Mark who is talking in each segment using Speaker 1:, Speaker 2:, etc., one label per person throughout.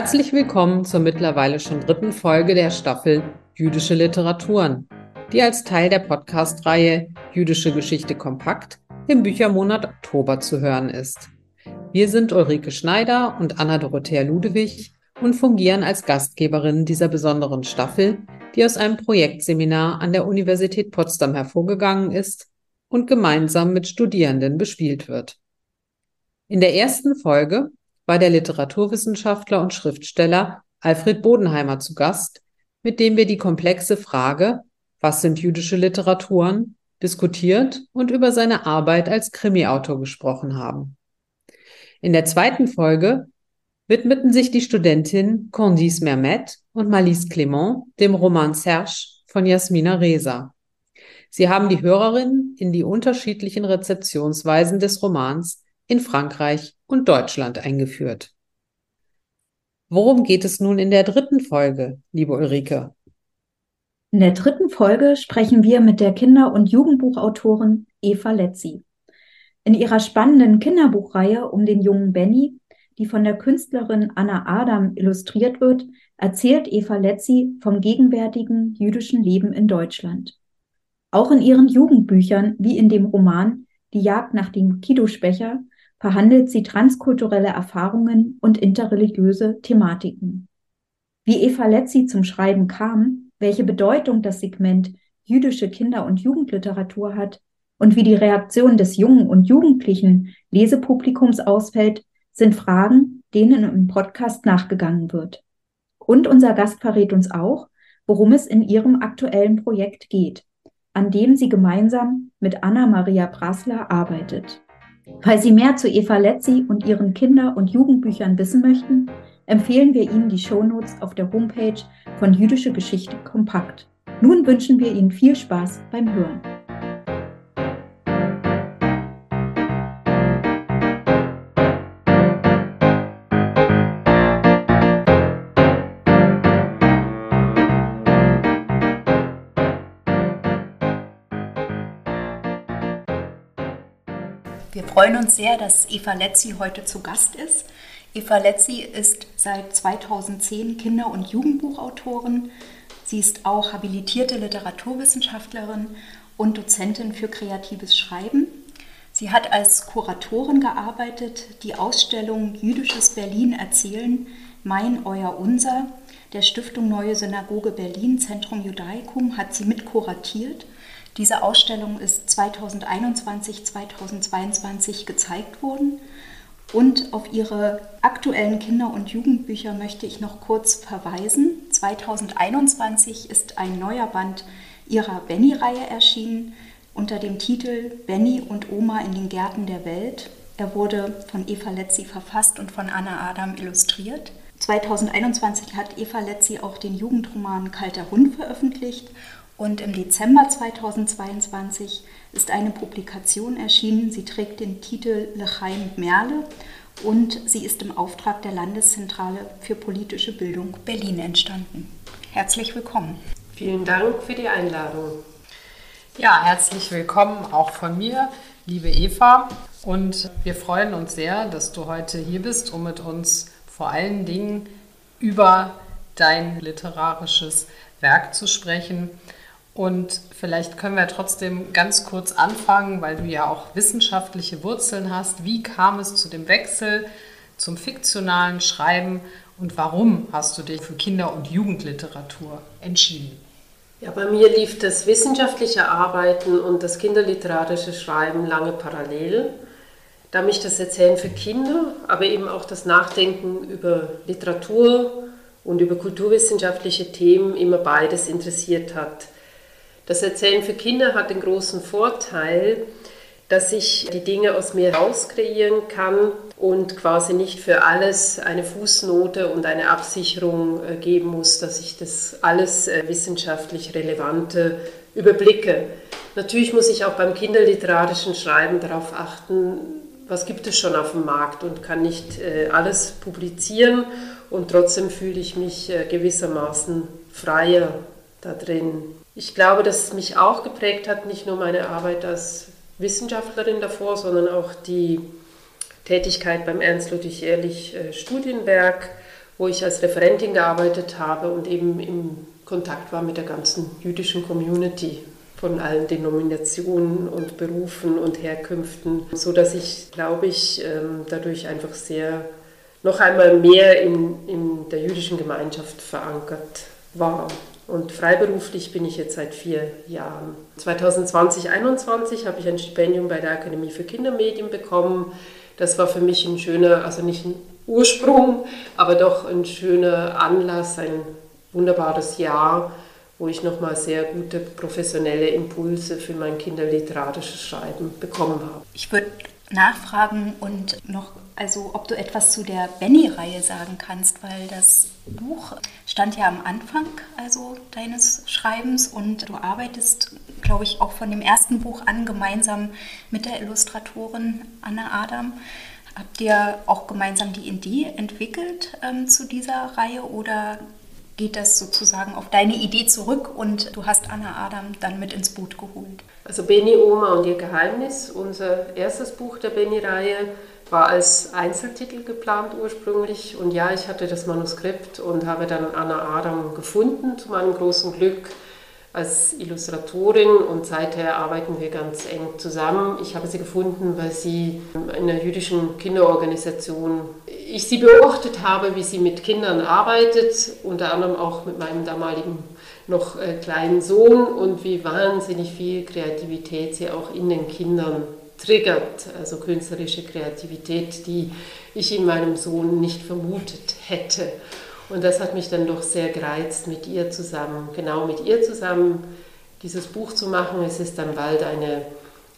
Speaker 1: Herzlich willkommen zur mittlerweile schon dritten Folge der Staffel Jüdische Literaturen, die als Teil der Podcast-Reihe Jüdische Geschichte kompakt im Büchermonat Oktober zu hören ist. Wir sind Ulrike Schneider und Anna Dorothea Ludewig und fungieren als Gastgeberinnen dieser besonderen Staffel, die aus einem Projektseminar an der Universität Potsdam hervorgegangen ist und gemeinsam mit Studierenden bespielt wird. In der ersten Folge war der Literaturwissenschaftler und Schriftsteller Alfred Bodenheimer zu Gast, mit dem wir die komplexe Frage, was sind jüdische Literaturen, diskutiert und über seine Arbeit als Krimiautor gesprochen haben. In der zweiten Folge widmeten sich die Studentin Candice Mermet und Malice Clément dem Roman Serge von Jasmina Reza. Sie haben die Hörerinnen in die unterschiedlichen Rezeptionsweisen des Romans in Frankreich und Deutschland eingeführt. Worum geht es nun in der dritten Folge, liebe Ulrike?
Speaker 2: In der dritten Folge sprechen wir mit der Kinder- und Jugendbuchautorin Eva Letzi. In ihrer spannenden Kinderbuchreihe um den jungen Benny, die von der Künstlerin Anna Adam illustriert wird, erzählt Eva Letzi vom gegenwärtigen jüdischen Leben in Deutschland. Auch in ihren Jugendbüchern, wie in dem Roman Die Jagd nach dem Kiddushbecher, verhandelt sie transkulturelle Erfahrungen und interreligiöse Thematiken. Wie Eva Letzi zum Schreiben kam, welche Bedeutung das Segment jüdische Kinder- und Jugendliteratur hat und wie die Reaktion des jungen und jugendlichen Lesepublikums ausfällt, sind Fragen, denen im Podcast nachgegangen wird. Und unser Gast verrät uns auch, worum es in ihrem aktuellen Projekt geht, an dem sie gemeinsam mit Anna Maria Brasler arbeitet. Falls Sie mehr zu Eva Letzi und ihren Kinder- und Jugendbüchern wissen möchten, empfehlen wir Ihnen die Shownotes auf der Homepage von Jüdische Geschichte Kompakt. Nun wünschen wir Ihnen viel Spaß beim Hören.
Speaker 3: Wir freuen uns sehr, dass Eva Letzi heute zu Gast ist. Eva Letzi ist seit 2010 Kinder- und Jugendbuchautorin. Sie ist auch habilitierte Literaturwissenschaftlerin und Dozentin für kreatives Schreiben. Sie hat als Kuratorin gearbeitet. Die Ausstellung Jüdisches Berlin erzählen, Mein, Euer, Unser der Stiftung Neue Synagoge Berlin, Zentrum Judaicum, hat sie mitkuratiert diese Ausstellung ist 2021, 2022 gezeigt worden. Und auf ihre aktuellen Kinder- und Jugendbücher möchte ich noch kurz verweisen. 2021 ist ein neuer Band ihrer Benny-Reihe erschienen unter dem Titel Benny und Oma in den Gärten der Welt. Er wurde von Eva Letzi verfasst und von Anna Adam illustriert. 2021 hat Eva Letzi auch den Jugendroman Kalter Hund veröffentlicht und im Dezember 2022 ist eine Publikation erschienen. Sie trägt den Titel Lechaim Merle und sie ist im Auftrag der Landeszentrale für politische Bildung Berlin entstanden. Herzlich willkommen.
Speaker 4: Vielen Dank für die Einladung.
Speaker 1: Ja, herzlich willkommen auch von mir, liebe Eva. Und wir freuen uns sehr, dass du heute hier bist, um mit uns vor allen Dingen über dein literarisches Werk zu sprechen. Und vielleicht können wir trotzdem ganz kurz anfangen, weil du ja auch wissenschaftliche Wurzeln hast. Wie kam es zu dem Wechsel zum fiktionalen Schreiben und warum hast du dich für Kinder- und Jugendliteratur entschieden?
Speaker 4: Ja, bei mir lief das wissenschaftliche Arbeiten und das kinderliterarische Schreiben lange parallel. Da mich das Erzählen für Kinder, aber eben auch das Nachdenken über Literatur und über kulturwissenschaftliche Themen immer beides interessiert hat. Das Erzählen für Kinder hat den großen Vorteil, dass ich die Dinge aus mir rauskreieren kann und quasi nicht für alles eine Fußnote und eine Absicherung äh, geben muss, dass ich das alles äh, wissenschaftlich Relevante überblicke. Natürlich muss ich auch beim kinderliterarischen Schreiben darauf achten, was gibt es schon auf dem Markt und kann nicht äh, alles publizieren und trotzdem fühle ich mich gewissermaßen freier da drin. Ich glaube, dass es mich auch geprägt hat, nicht nur meine Arbeit als Wissenschaftlerin davor, sondern auch die Tätigkeit beim Ernst Ludwig Ehrlich äh, Studienwerk, wo ich als Referentin gearbeitet habe und eben im Kontakt war mit der ganzen jüdischen Community von allen Denominationen und Berufen und Herkünften, so dass ich, glaube ich, ähm, dadurch einfach sehr noch einmal mehr in, in der jüdischen Gemeinschaft verankert war. Und freiberuflich bin ich jetzt seit vier Jahren. 2020, 2021 habe ich ein Stipendium bei der Akademie für Kindermedien bekommen. Das war für mich ein schöner, also nicht ein Ursprung, aber doch ein schöner Anlass, ein wunderbares Jahr, wo ich nochmal sehr gute professionelle Impulse für mein kinderliterarisches Schreiben bekommen habe.
Speaker 3: Ich würde nachfragen und noch, also ob du etwas zu der Benny-Reihe sagen kannst, weil das Buch stand ja am Anfang also deines Schreibens und du arbeitest, glaube ich, auch von dem ersten Buch an gemeinsam mit der Illustratorin Anna Adam. Habt ihr auch gemeinsam die Idee entwickelt ähm, zu dieser Reihe oder geht das sozusagen auf deine Idee zurück und du hast Anna Adam dann mit ins Boot geholt?
Speaker 4: Also Benny, Oma und ihr Geheimnis, unser erstes Buch der Benny-Reihe, war als Einzeltitel geplant ursprünglich. Und ja, ich hatte das Manuskript und habe dann Anna Adam gefunden, zu meinem großen Glück als Illustratorin und seither arbeiten wir ganz eng zusammen. Ich habe sie gefunden, weil sie in einer jüdischen Kinderorganisation, ich sie beobachtet habe, wie sie mit Kindern arbeitet, unter anderem auch mit meinem damaligen noch äh, kleinen Sohn und wie wahnsinnig viel Kreativität sie auch in den Kindern triggert, also künstlerische Kreativität, die ich in meinem Sohn nicht vermutet hätte. Und das hat mich dann doch sehr gereizt, mit ihr zusammen, genau mit ihr zusammen dieses Buch zu machen. Es ist dann bald eine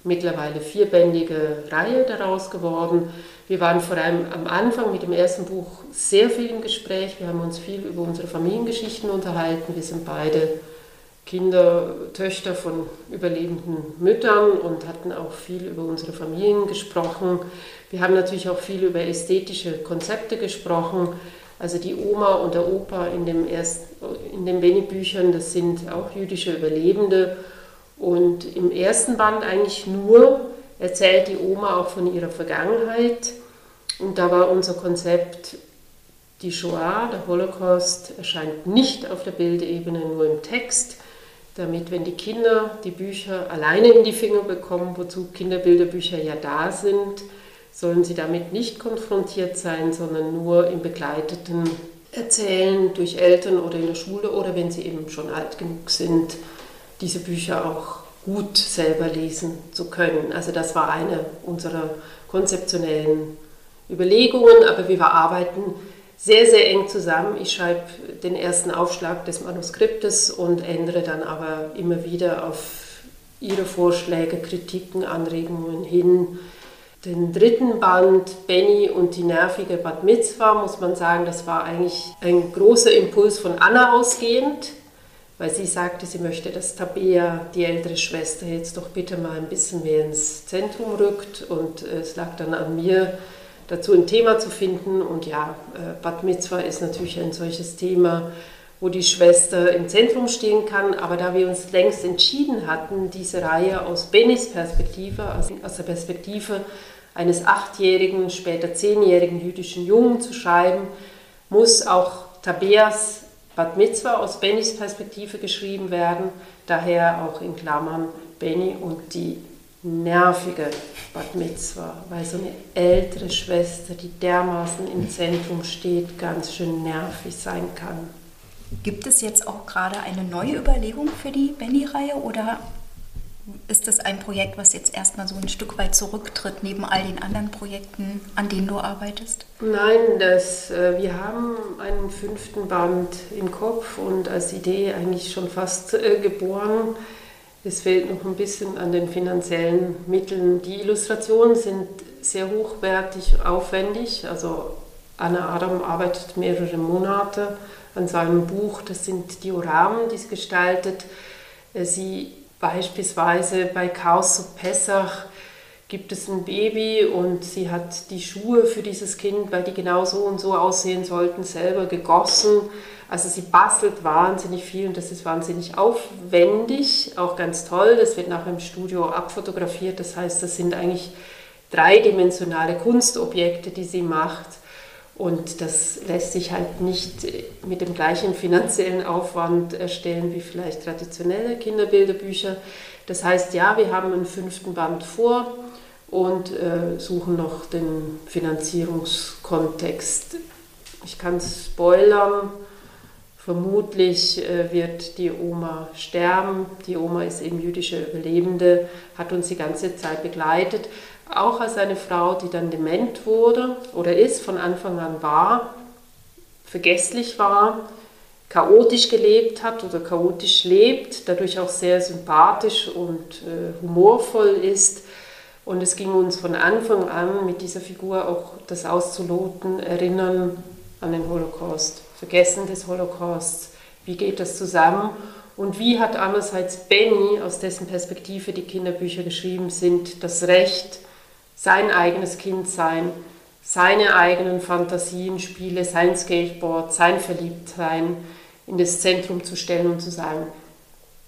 Speaker 4: mittlerweile vierbändige Reihe daraus geworden. Wir waren vor allem am Anfang mit dem ersten Buch sehr viel im Gespräch. Wir haben uns viel über unsere Familiengeschichten unterhalten. Wir sind beide Kinder, Töchter von überlebenden Müttern und hatten auch viel über unsere Familien gesprochen. Wir haben natürlich auch viel über ästhetische Konzepte gesprochen. Also die Oma und der Opa in, dem in den Benny-Büchern, das sind auch jüdische Überlebende. Und im ersten Band eigentlich nur erzählt die Oma auch von ihrer Vergangenheit. Und da war unser Konzept, die Shoah, der Holocaust, erscheint nicht auf der Bildebene, nur im Text, damit, wenn die Kinder die Bücher alleine in die Finger bekommen, wozu Kinderbilderbücher ja da sind, sollen sie damit nicht konfrontiert sein, sondern nur im begleiteten Erzählen durch Eltern oder in der Schule oder wenn sie eben schon alt genug sind, diese Bücher auch gut selber lesen zu können. Also das war eine unserer konzeptionellen Überlegungen, aber wir arbeiten sehr, sehr eng zusammen. Ich schreibe den ersten Aufschlag des Manuskriptes und ändere dann aber immer wieder auf Ihre Vorschläge, Kritiken, Anregungen hin den dritten Band Benny und die nervige Bad Mitzvah, muss man sagen, das war eigentlich ein großer Impuls von Anna ausgehend, weil sie sagte, sie möchte, dass Tabea, die ältere Schwester, jetzt doch bitte mal ein bisschen mehr ins Zentrum rückt. Und äh, es lag dann an mir, dazu ein Thema zu finden. Und ja, äh, Bad Mitzvah ist natürlich ein solches Thema, wo die Schwester im Zentrum stehen kann. Aber da wir uns längst entschieden hatten, diese Reihe aus Bennys Perspektive, aus der Perspektive eines achtjährigen, später zehnjährigen jüdischen Jungen zu schreiben, muss auch Tabeas Bad Mitzvah aus Bennys Perspektive geschrieben werden, daher auch in Klammern Benny und die nervige Bad Mitzvah, weil so eine ältere Schwester, die dermaßen im Zentrum steht, ganz schön nervig sein kann.
Speaker 3: Gibt es jetzt auch gerade eine neue Überlegung für die Benny-Reihe oder ist das ein Projekt, was jetzt erstmal so ein Stück weit zurücktritt neben all den anderen Projekten, an denen du arbeitest?
Speaker 4: Nein, das, äh, wir haben einen fünften Band im Kopf und als Idee eigentlich schon fast äh, geboren. Es fehlt noch ein bisschen an den finanziellen Mitteln. Die Illustrationen sind sehr hochwertig, aufwendig. Also Anna Adam arbeitet mehrere Monate an seinem Buch. Das sind Dioramen, die es gestaltet. Äh, sie Beispielsweise bei Chaos zu Pessach gibt es ein Baby und sie hat die Schuhe für dieses Kind, weil die genau so und so aussehen sollten, selber gegossen. Also sie bastelt wahnsinnig viel und das ist wahnsinnig aufwendig, auch ganz toll. Das wird nachher im Studio abfotografiert. Das heißt, das sind eigentlich dreidimensionale Kunstobjekte, die sie macht. Und das lässt sich halt nicht mit dem gleichen finanziellen Aufwand erstellen wie vielleicht traditionelle Kinderbilderbücher. Das heißt, ja, wir haben einen fünften Band vor und äh, suchen noch den Finanzierungskontext. Ich kann spoilern, vermutlich äh, wird die Oma sterben. Die Oma ist eben jüdische Überlebende, hat uns die ganze Zeit begleitet auch als eine Frau, die dann dement wurde oder ist, von Anfang an war, vergesslich war, chaotisch gelebt hat oder chaotisch lebt, dadurch auch sehr sympathisch und äh, humorvoll ist. Und es ging uns von Anfang an mit dieser Figur auch das auszuloten, erinnern an den Holocaust, Vergessen des Holocausts, wie geht das zusammen und wie hat andererseits Benny, aus dessen Perspektive die Kinderbücher geschrieben sind, das Recht, sein eigenes Kind sein, seine eigenen Fantasien, Spiele, sein Skateboard, sein Verliebtsein in das Zentrum zu stellen und zu sagen,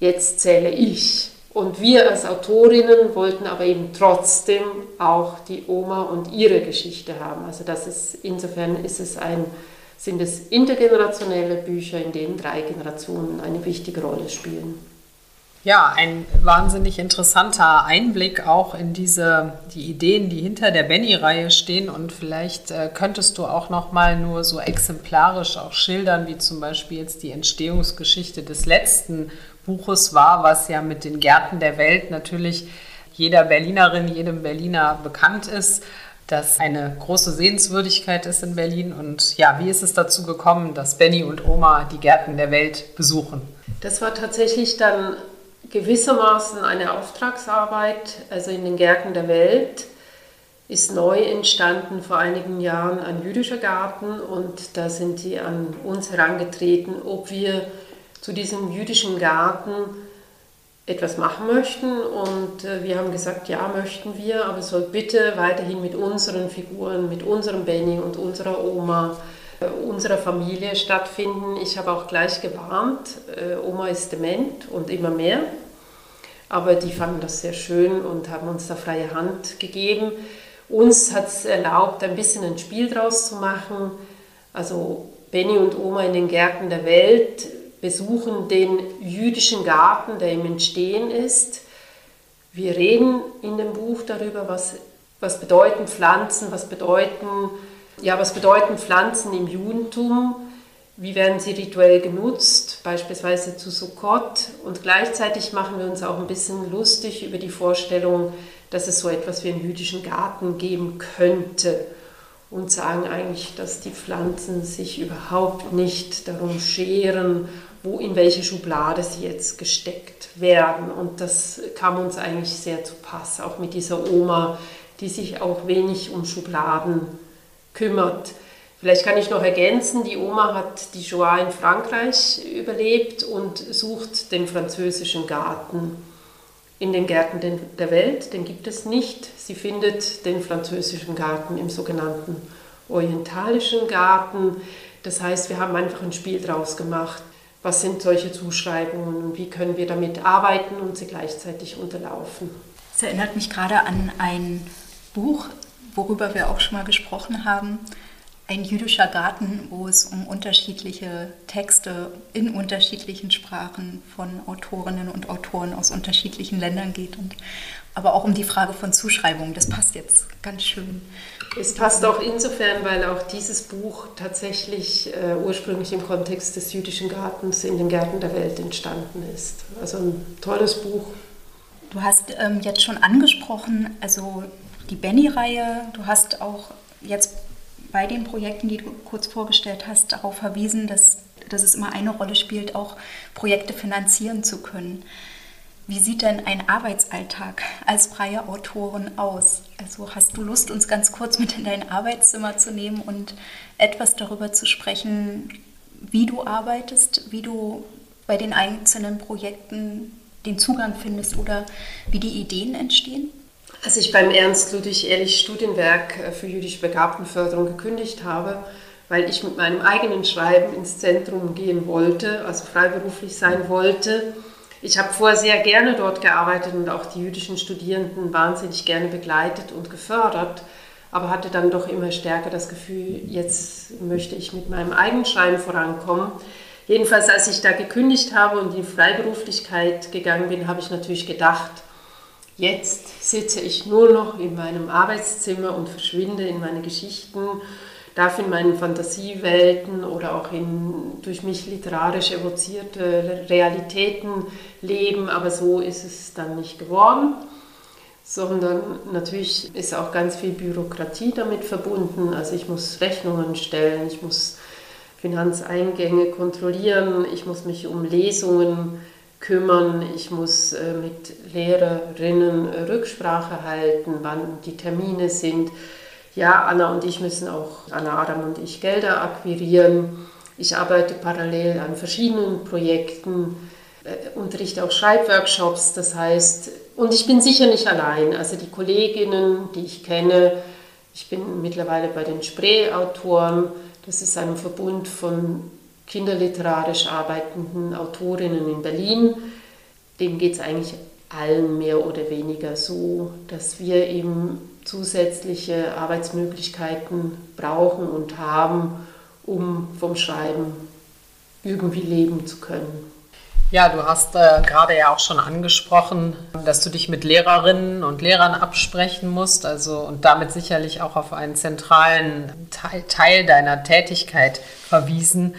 Speaker 4: jetzt zähle ich. Und wir als Autorinnen wollten aber eben trotzdem auch die Oma und ihre Geschichte haben. Also das ist, insofern ist es ein, sind es intergenerationelle Bücher, in denen drei Generationen eine wichtige Rolle spielen.
Speaker 1: Ja, ein wahnsinnig interessanter Einblick auch in diese die Ideen, die hinter der Benny-Reihe stehen. Und vielleicht äh, könntest du auch noch mal nur so exemplarisch auch schildern, wie zum Beispiel jetzt die Entstehungsgeschichte des letzten Buches war, was ja mit den Gärten der Welt natürlich jeder Berlinerin, jedem Berliner bekannt ist das eine große Sehenswürdigkeit ist in Berlin. Und ja, wie ist es dazu gekommen, dass Benny und Oma die Gärten der Welt besuchen?
Speaker 4: Das war tatsächlich dann gewissermaßen eine Auftragsarbeit, also in den Gärten der Welt ist neu entstanden vor einigen Jahren ein jüdischer Garten und da sind sie an uns herangetreten, ob wir zu diesem jüdischen Garten etwas machen möchten. Und äh, wir haben gesagt, ja, möchten wir, aber soll bitte weiterhin mit unseren Figuren, mit unserem Benny und unserer Oma, unserer Familie stattfinden. Ich habe auch gleich gewarnt, äh, Oma ist dement und immer mehr. Aber die fanden das sehr schön und haben uns da freie Hand gegeben. Uns hat es erlaubt, ein bisschen ein Spiel draus zu machen. Also Benny und Oma in den Gärten der Welt besuchen den jüdischen Garten, der im Entstehen ist. Wir reden in dem Buch darüber, was, was bedeuten Pflanzen, was bedeuten, ja, was bedeuten Pflanzen im Judentum wie werden sie rituell genutzt, beispielsweise zu Sukkot. Und gleichzeitig machen wir uns auch ein bisschen lustig über die Vorstellung, dass es so etwas wie einen jüdischen Garten geben könnte. Und sagen eigentlich, dass die Pflanzen sich überhaupt nicht darum scheren, wo in welche Schublade sie jetzt gesteckt werden. Und das kam uns eigentlich sehr zu Pass, auch mit dieser Oma, die sich auch wenig um Schubladen kümmert. Vielleicht kann ich noch ergänzen, die Oma hat die Shoah in Frankreich überlebt und sucht den französischen Garten in den Gärten der Welt. Den gibt es nicht. Sie findet den französischen Garten im sogenannten orientalischen Garten. Das heißt, wir haben einfach ein Spiel draus gemacht. Was sind solche Zuschreibungen und wie können wir damit arbeiten und sie gleichzeitig unterlaufen?
Speaker 3: Es erinnert mich gerade an ein Buch, worüber wir auch schon mal gesprochen haben ein jüdischer Garten, wo es um unterschiedliche Texte in unterschiedlichen Sprachen von Autorinnen und Autoren aus unterschiedlichen Ländern geht und aber auch um die Frage von Zuschreibungen. Das passt jetzt ganz schön.
Speaker 4: Es passt auch insofern, weil auch dieses Buch tatsächlich äh, ursprünglich im Kontext des jüdischen Gartens in den Gärten der Welt entstanden ist. Also ein tolles Buch.
Speaker 3: Du hast ähm, jetzt schon angesprochen, also die Benny-Reihe. Du hast auch jetzt bei den Projekten, die du kurz vorgestellt hast, darauf verwiesen, dass, dass es immer eine Rolle spielt, auch Projekte finanzieren zu können. Wie sieht denn ein Arbeitsalltag als freie Autorin aus? Also hast du Lust, uns ganz kurz mit in dein Arbeitszimmer zu nehmen und etwas darüber zu sprechen, wie du arbeitest, wie du bei den einzelnen Projekten den Zugang findest oder wie die Ideen entstehen?
Speaker 4: Als ich beim Ernst Ludwig Ehrlich Studienwerk äh, für jüdische Begabtenförderung gekündigt habe, weil ich mit meinem eigenen Schreiben ins Zentrum gehen wollte, also freiberuflich sein wollte. Ich habe vorher sehr gerne dort gearbeitet und auch die jüdischen Studierenden wahnsinnig gerne begleitet und gefördert. aber hatte dann doch immer stärker das Gefühl, jetzt möchte ich mit meinem eigenen Schreiben vorankommen. Jedenfalls, als ich da gekündigt habe und in Freiberuflichkeit gegangen bin, habe ich natürlich gedacht, jetzt sitze ich nur noch in meinem Arbeitszimmer und verschwinde in meine Geschichten, darf in meinen Fantasiewelten oder auch in durch mich literarisch evozierte Realitäten leben, aber so ist es dann nicht geworden sondern natürlich ist auch ganz viel Bürokratie damit verbunden. Also ich muss Rechnungen stellen, ich muss Finanzeingänge kontrollieren, ich muss mich um Lesungen kümmern, ich muss äh, mit Lehrerinnen Rücksprache halten, wann die Termine sind. Ja, Anna und ich müssen auch, Anna Adam und ich, Gelder akquirieren. Ich arbeite parallel an verschiedenen Projekten, äh, unterrichte auch Schreibworkshops, das heißt, und ich bin sicher nicht allein. Also die Kolleginnen, die ich kenne, ich bin mittlerweile bei den Spree-Autoren, das ist ein Verbund von kinderliterarisch arbeitenden Autorinnen in Berlin. Dem geht es eigentlich allen mehr oder weniger so, dass wir eben zusätzliche Arbeitsmöglichkeiten brauchen und haben, um vom Schreiben irgendwie leben zu können.
Speaker 1: Ja, du hast äh, gerade ja auch schon angesprochen, dass du dich mit Lehrerinnen und Lehrern absprechen musst, also und damit sicherlich auch auf einen zentralen Teil, Teil deiner Tätigkeit verwiesen,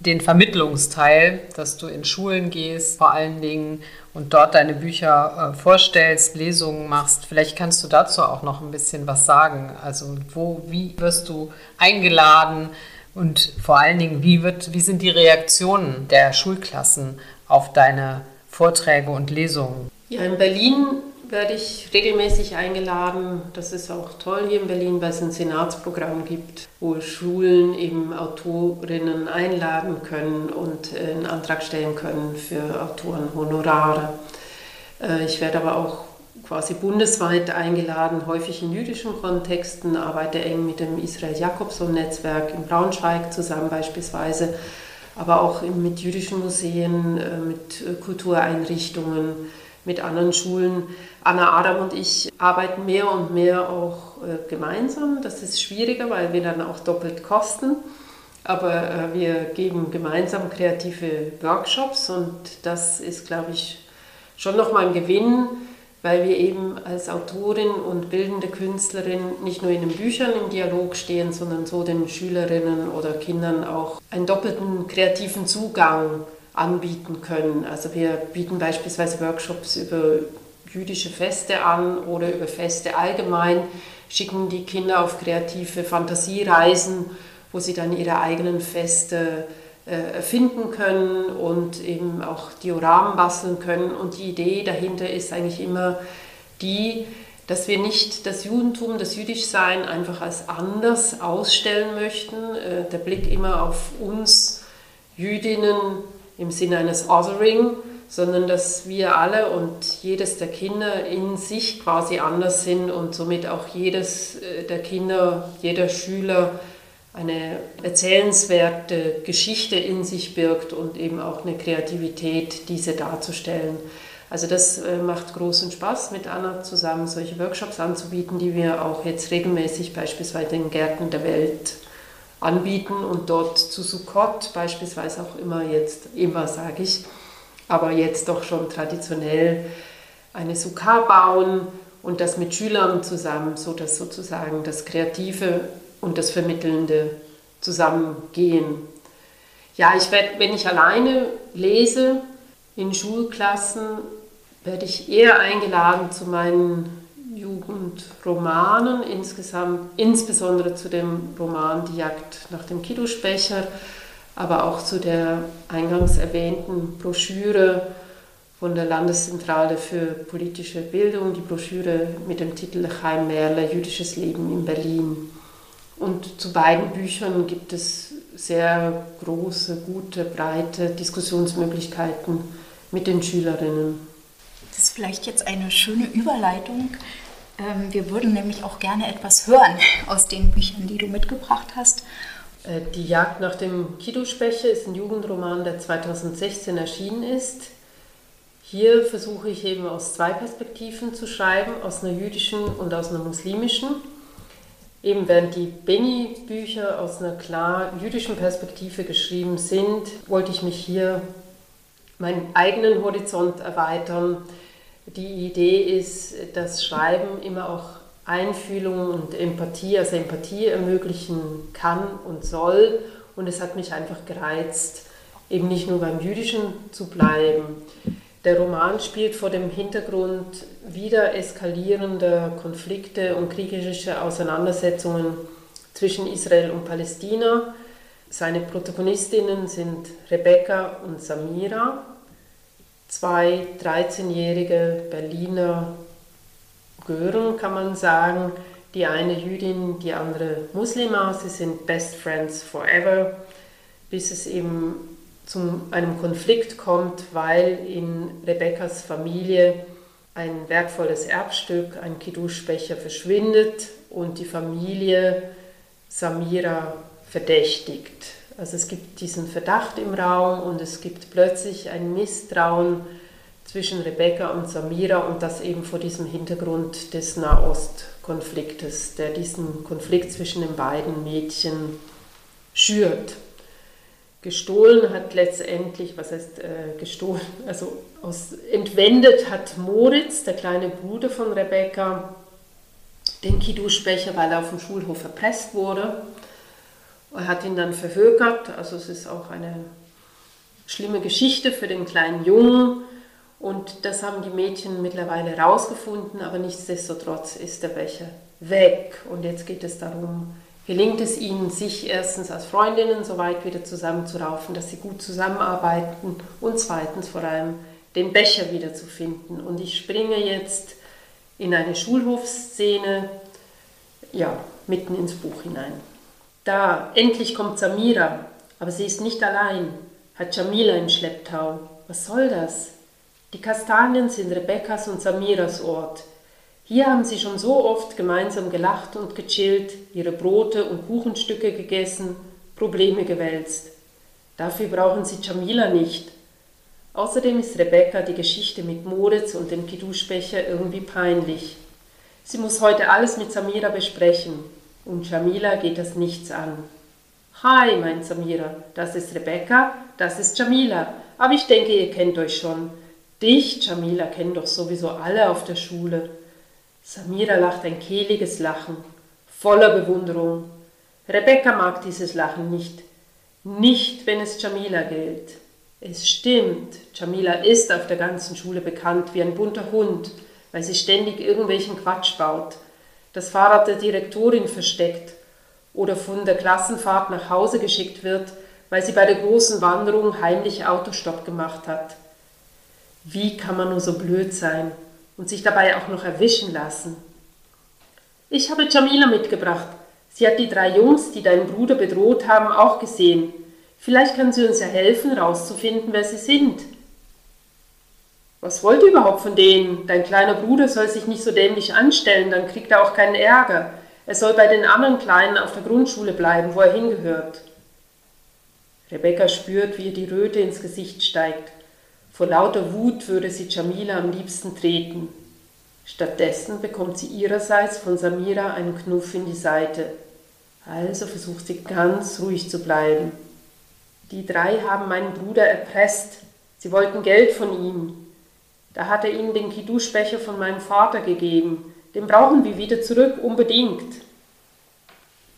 Speaker 1: den Vermittlungsteil, dass du in Schulen gehst, vor allen Dingen und dort deine Bücher äh, vorstellst, Lesungen machst. Vielleicht kannst du dazu auch noch ein bisschen was sagen. Also wo, wie wirst du eingeladen? Und vor allen Dingen, wie, wird, wie sind die Reaktionen der Schulklassen auf deine Vorträge und Lesungen?
Speaker 4: Ja, in Berlin werde ich regelmäßig eingeladen. Das ist auch toll hier in Berlin, weil es ein Senatsprogramm gibt, wo Schulen eben Autorinnen einladen können und äh, einen Antrag stellen können für Autorenhonorare. Äh, ich werde aber auch quasi bundesweit eingeladen, häufig in jüdischen Kontexten, arbeite eng mit dem Israel Jakobson Netzwerk in Braunschweig zusammen beispielsweise aber auch mit jüdischen Museen, äh, mit Kultureinrichtungen, mit anderen Schulen. Anna Adam und ich arbeiten mehr und mehr auch äh, gemeinsam. Das ist schwieriger, weil wir dann auch doppelt kosten. Aber wir geben gemeinsam kreative Workshops und das ist, glaube ich, schon nochmal ein Gewinn, weil wir eben als Autorin und bildende Künstlerin nicht nur in den Büchern im Dialog stehen, sondern so den Schülerinnen oder Kindern auch einen doppelten kreativen Zugang anbieten können. Also wir bieten beispielsweise Workshops über jüdische Feste an oder über Feste allgemein, schicken die Kinder auf kreative Fantasiereisen, wo sie dann ihre eigenen Feste äh, erfinden können und eben auch Dioramen basteln können. Und die Idee dahinter ist eigentlich immer die, dass wir nicht das Judentum, das Jüdischsein einfach als anders ausstellen möchten. Äh, der Blick immer auf uns Jüdinnen im Sinne eines Othering, sondern dass wir alle und jedes der Kinder in sich quasi anders sind und somit auch jedes äh, der Kinder, jeder Schüler eine erzählenswerte Geschichte in sich birgt und eben auch eine Kreativität, diese darzustellen. Also das äh, macht großen Spaß, mit Anna zusammen solche Workshops anzubieten, die wir auch jetzt regelmäßig beispielsweise in Gärten der Welt anbieten und dort zu Sukkot beispielsweise auch immer jetzt, immer sage ich, aber jetzt doch schon traditionell eine Sukkah bauen und das mit Schülern zusammen, so dass sozusagen das Kreative und das Vermittelnde zusammengehen. Ja, ich werde, wenn ich alleine lese in Schulklassen, werde ich eher eingeladen zu meinen Jugendromanen, insgesamt, insbesondere zu dem Roman Die Jagd nach dem Kiddushbecher, aber auch zu der eingangs erwähnten Broschüre von der Landeszentrale für politische Bildung, die Broschüre mit dem Titel Chaim Merle, Jüdisches Leben in Berlin. Und zu beiden Büchern gibt es sehr große, gute, breite Diskussionsmöglichkeiten mit den Schülerinnen.
Speaker 3: Das ist vielleicht jetzt eine schöne Überleitung. Ähm, wir würden nämlich auch gerne etwas hören aus den Büchern, die du mitgebracht hast.
Speaker 4: Äh, die Jagd nach dem Kiddushbecher ist ein Jugendroman, der 2016 erschienen ist. Hier versuche ich eben aus zwei Perspektiven zu schreiben, aus einer jüdischen und aus einer muslimischen. Eben während die Benny-Bücher aus einer klar jüdischen Perspektive geschrieben sind, wollte ich mich hier meinen eigenen Horizont erweitern. Die Idee ist, dass Schreiben immer auch Einfühlung und Empathie, also Empathie ermöglichen kann und soll. Und es hat mich einfach gereizt, eben nicht nur beim Jüdischen zu bleiben. Der Roman spielt vor dem Hintergrund wieder eskalierender Konflikte und kriegerischer Auseinandersetzungen zwischen Israel und Palästina. Seine Protagonistinnen sind Rebecca und Samira, zwei 13-jährige Berliner Gören, kann man sagen. Die eine Jüdin, die andere Muslima. Sie sind Best Friends Forever, bis es eben zu einem Konflikt kommt, weil in Rebekkas Familie ein wertvolles Erbstück, ein Kiddushbecher verschwindet und die Familie Samira verdächtigt. Also es gibt diesen Verdacht im Raum und es gibt plötzlich ein Misstrauen zwischen Rebecca und Samira und das eben vor diesem Hintergrund des Nahostkonfliktes, der diesen Konflikt zwischen den beiden Mädchen schürt. Gestohlen hat letztendlich, was heißt äh, gestohlen, also aus, entwendet hat Moritz, der kleine Bruder von Rebecca, den Kiddushbecher, weil er auf dem Schulhof erpresst wurde. Er hat ihn dann verhökert, also es ist auch eine schlimme Geschichte für den kleinen Jungen. Und das haben die Mädchen mittlerweile herausgefunden, aber nichtsdestotrotz ist der Becher weg. Und jetzt geht es darum, gelingt es ihnen, sich erstens als Freundinnen so weit wieder zusammenzuraufen, dass sie gut zusammenarbeiten und zweitens vor allem den Becher wiederzufinden. Und ich springe jetzt in eine Schulhofsszene, ja, mitten ins Buch hinein. Da endlich kommt Samira, aber sie ist nicht allein, hat Jamila im Schlepptau. Was soll das? Die Kastanien sind Rebekkas und Samiras Ort. Hier haben sie schon so oft gemeinsam gelacht und gechillt, ihre Brote und Kuchenstücke gegessen, Probleme gewälzt. Dafür brauchen sie Jamila nicht. Außerdem ist Rebecca die Geschichte mit Moritz und dem Kiddushbecher irgendwie peinlich. Sie muss heute alles mit Samira besprechen und Jamila geht das nichts an. Hi, meint Samira, das ist Rebecca, das ist Jamila, aber ich denke, ihr kennt euch schon. Dich, Jamila, kennen doch sowieso alle auf der Schule. Samira lacht ein kehliges Lachen, voller Bewunderung. Rebecca mag dieses Lachen nicht. Nicht, wenn es Jamila gilt. Es stimmt, Jamila ist auf der ganzen Schule bekannt wie ein bunter Hund, weil sie ständig irgendwelchen Quatsch baut, das Fahrrad der Direktorin versteckt oder von der Klassenfahrt nach Hause geschickt wird, weil sie bei der großen Wanderung heimlich Autostopp gemacht hat. Wie kann man nur so blöd sein? und sich dabei auch noch erwischen lassen. Ich habe Jamila mitgebracht. Sie hat die drei Jungs, die deinen Bruder bedroht haben, auch gesehen. Vielleicht kann sie uns ja helfen, herauszufinden, wer sie sind. Was wollt ihr überhaupt von denen? Dein kleiner Bruder soll sich nicht so dämlich anstellen, dann kriegt er auch keinen Ärger. Er soll bei den anderen Kleinen auf der Grundschule bleiben, wo er hingehört. Rebecca spürt, wie ihr die Röte ins Gesicht steigt. Vor lauter Wut würde sie Jamila am liebsten treten. Stattdessen bekommt sie ihrerseits von Samira einen Knuff in die Seite. Also versucht sie ganz ruhig zu bleiben. Die drei haben meinen Bruder erpresst. Sie wollten Geld von ihm. Da hat er ihnen den Kiddushbecher von meinem Vater gegeben. Den brauchen wir wieder zurück, unbedingt.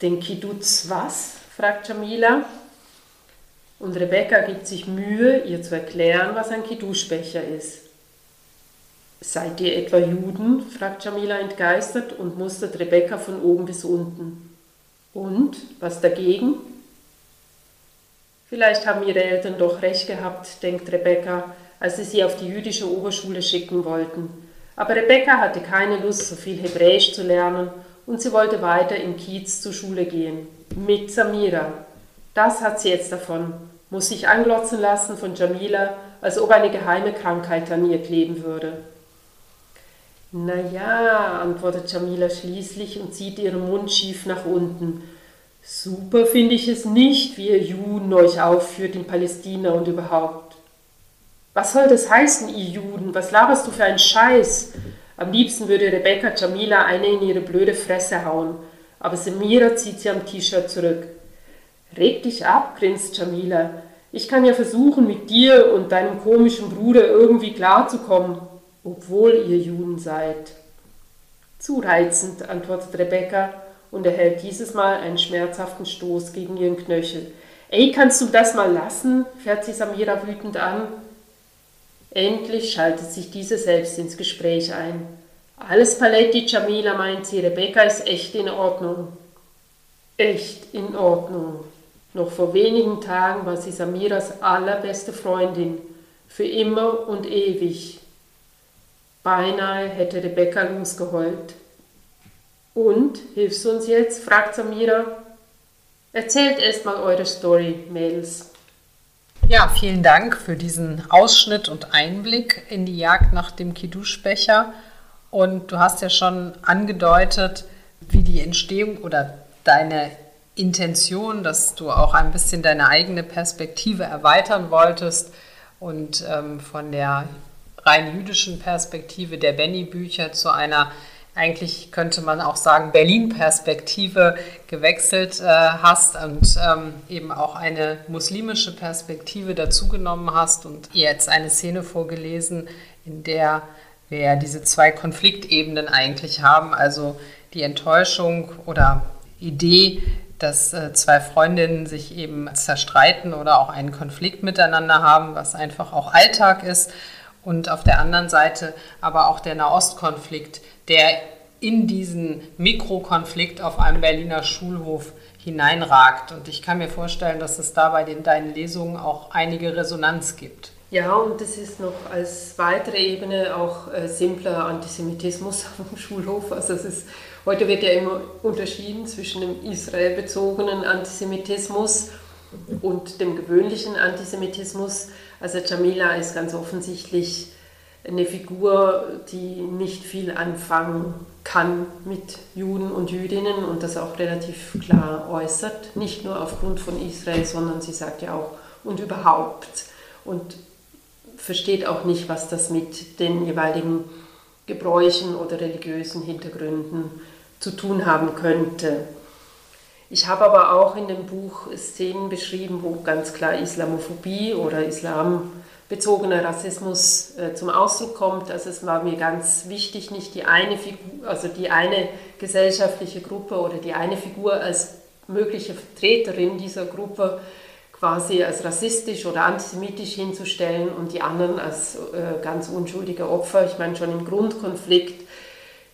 Speaker 4: Den Kiddutz was? fragt Jamila. Und Rebecca gibt sich Mühe, ihr zu erklären, was ein Kiddushbecher ist. Seid ihr etwa Juden? fragt Jamila entgeistert und mustert Rebecca von oben bis unten. Und, was dagegen? Vielleicht haben ihre Eltern doch recht gehabt, denkt Rebecca, als sie sie auf die jüdische Oberschule schicken wollten. Aber Rebecca hatte keine Lust, so viel Hebräisch zu lernen und sie wollte weiter in Kiez zur Schule gehen. Mit Samira. Das hat sie jetzt davon muss sich anglotzen lassen von Jamila, als ob eine geheime Krankheit an ihr kleben würde. Na ja, antwortet Jamila schließlich und zieht ihren Mund schief nach unten. Super finde ich es nicht, wie ihr Juden euch aufführt in Palästina und überhaupt. Was soll das heißen, ihr Juden? Was laberst du für einen Scheiß? Am liebsten würde Rebecca Jamila eine in ihre blöde Fresse hauen. aber Samira zieht sie am T-Shirt zurück. Reg dich ab, grinst Jamila. Ich kann ja versuchen, mit dir und deinem komischen Bruder irgendwie klarzukommen, obwohl ihr Juden seid. Zu reizend, antwortet Rebecca und erhält dieses Mal einen schmerzhaften Stoß gegen ihren Knöchel. Ey, kannst du das mal lassen? fährt sie Samira wütend an. Endlich schaltet sich diese selbst ins Gespräch ein. Alles Paletti, Jamila, meint sie, Rebecca ist echt in Ordnung. Echt in Ordnung. Noch vor wenigen Tagen war sie Samiras allerbeste Freundin, für immer und ewig. Beinahe hätte Rebecca losgeheult. Und, hilfst du uns jetzt? fragt Samira. Erzählt erst mal eure Story, Mädels.
Speaker 1: Ja, vielen Dank für diesen Ausschnitt und Einblick in die Jagd nach dem Kiddushbecher. Und du hast ja schon angedeutet, wie die Entstehung oder deine Intention, dass du auch ein bisschen deine eigene Perspektive erweitern wolltest und ähm, von der rein jüdischen Perspektive der Benny-Bücher zu einer eigentlich könnte man auch sagen, Berlin-Perspektive gewechselt äh, hast und ähm, eben auch eine muslimische Perspektive dazugenommen hast und jetzt eine Szene vorgelesen, in der wir ja diese zwei Konfliktebenen eigentlich haben, also die Enttäuschung oder Idee, dass äh, zwei Freundinnen sich eben zerstreiten oder auch einen Konflikt miteinander haben, was einfach auch Alltag ist. Und auf der anderen Seite aber auch der Nahostkonflikt, der in diesen Mikrokonflikt auf einem Berliner Schulhof hineinragt. Und ich kann mir vorstellen, dass es da bei den, deinen Lesungen auch einige Resonanz gibt.
Speaker 4: Ja, und es ist noch als weitere Ebene auch äh, simpler Antisemitismus auf dem Schulhof. Also es ist, heute wird ja immer unterschieden zwischen dem israelbezogenen Antisemitismus und dem gewöhnlichen Antisemitismus. Also Jamila ist ganz offensichtlich eine Figur, die nicht viel anfangen kann mit Juden und Jüdinnen und das auch relativ klar äußert, nicht nur aufgrund von Israel, sondern sie sagt ja auch und überhaupt. Und versteht auch nicht, was das mit den jeweiligen Gebräuchen oder religiösen Hintergründen zu tun haben könnte. Ich habe aber auch in dem Buch Szenen beschrieben, wo ganz klar Islamophobie oder islambezogener Rassismus äh, zum Ausdruck kommt. Also es war mir ganz wichtig, nicht die eine Figur, also die eine gesellschaftliche Gruppe oder die eine Figur als mögliche Vertreterin dieser Gruppe quasi als rassistisch oder antisemitisch hinzustellen und die anderen als äh, ganz unschuldige Opfer. Ich meine, schon im Grundkonflikt,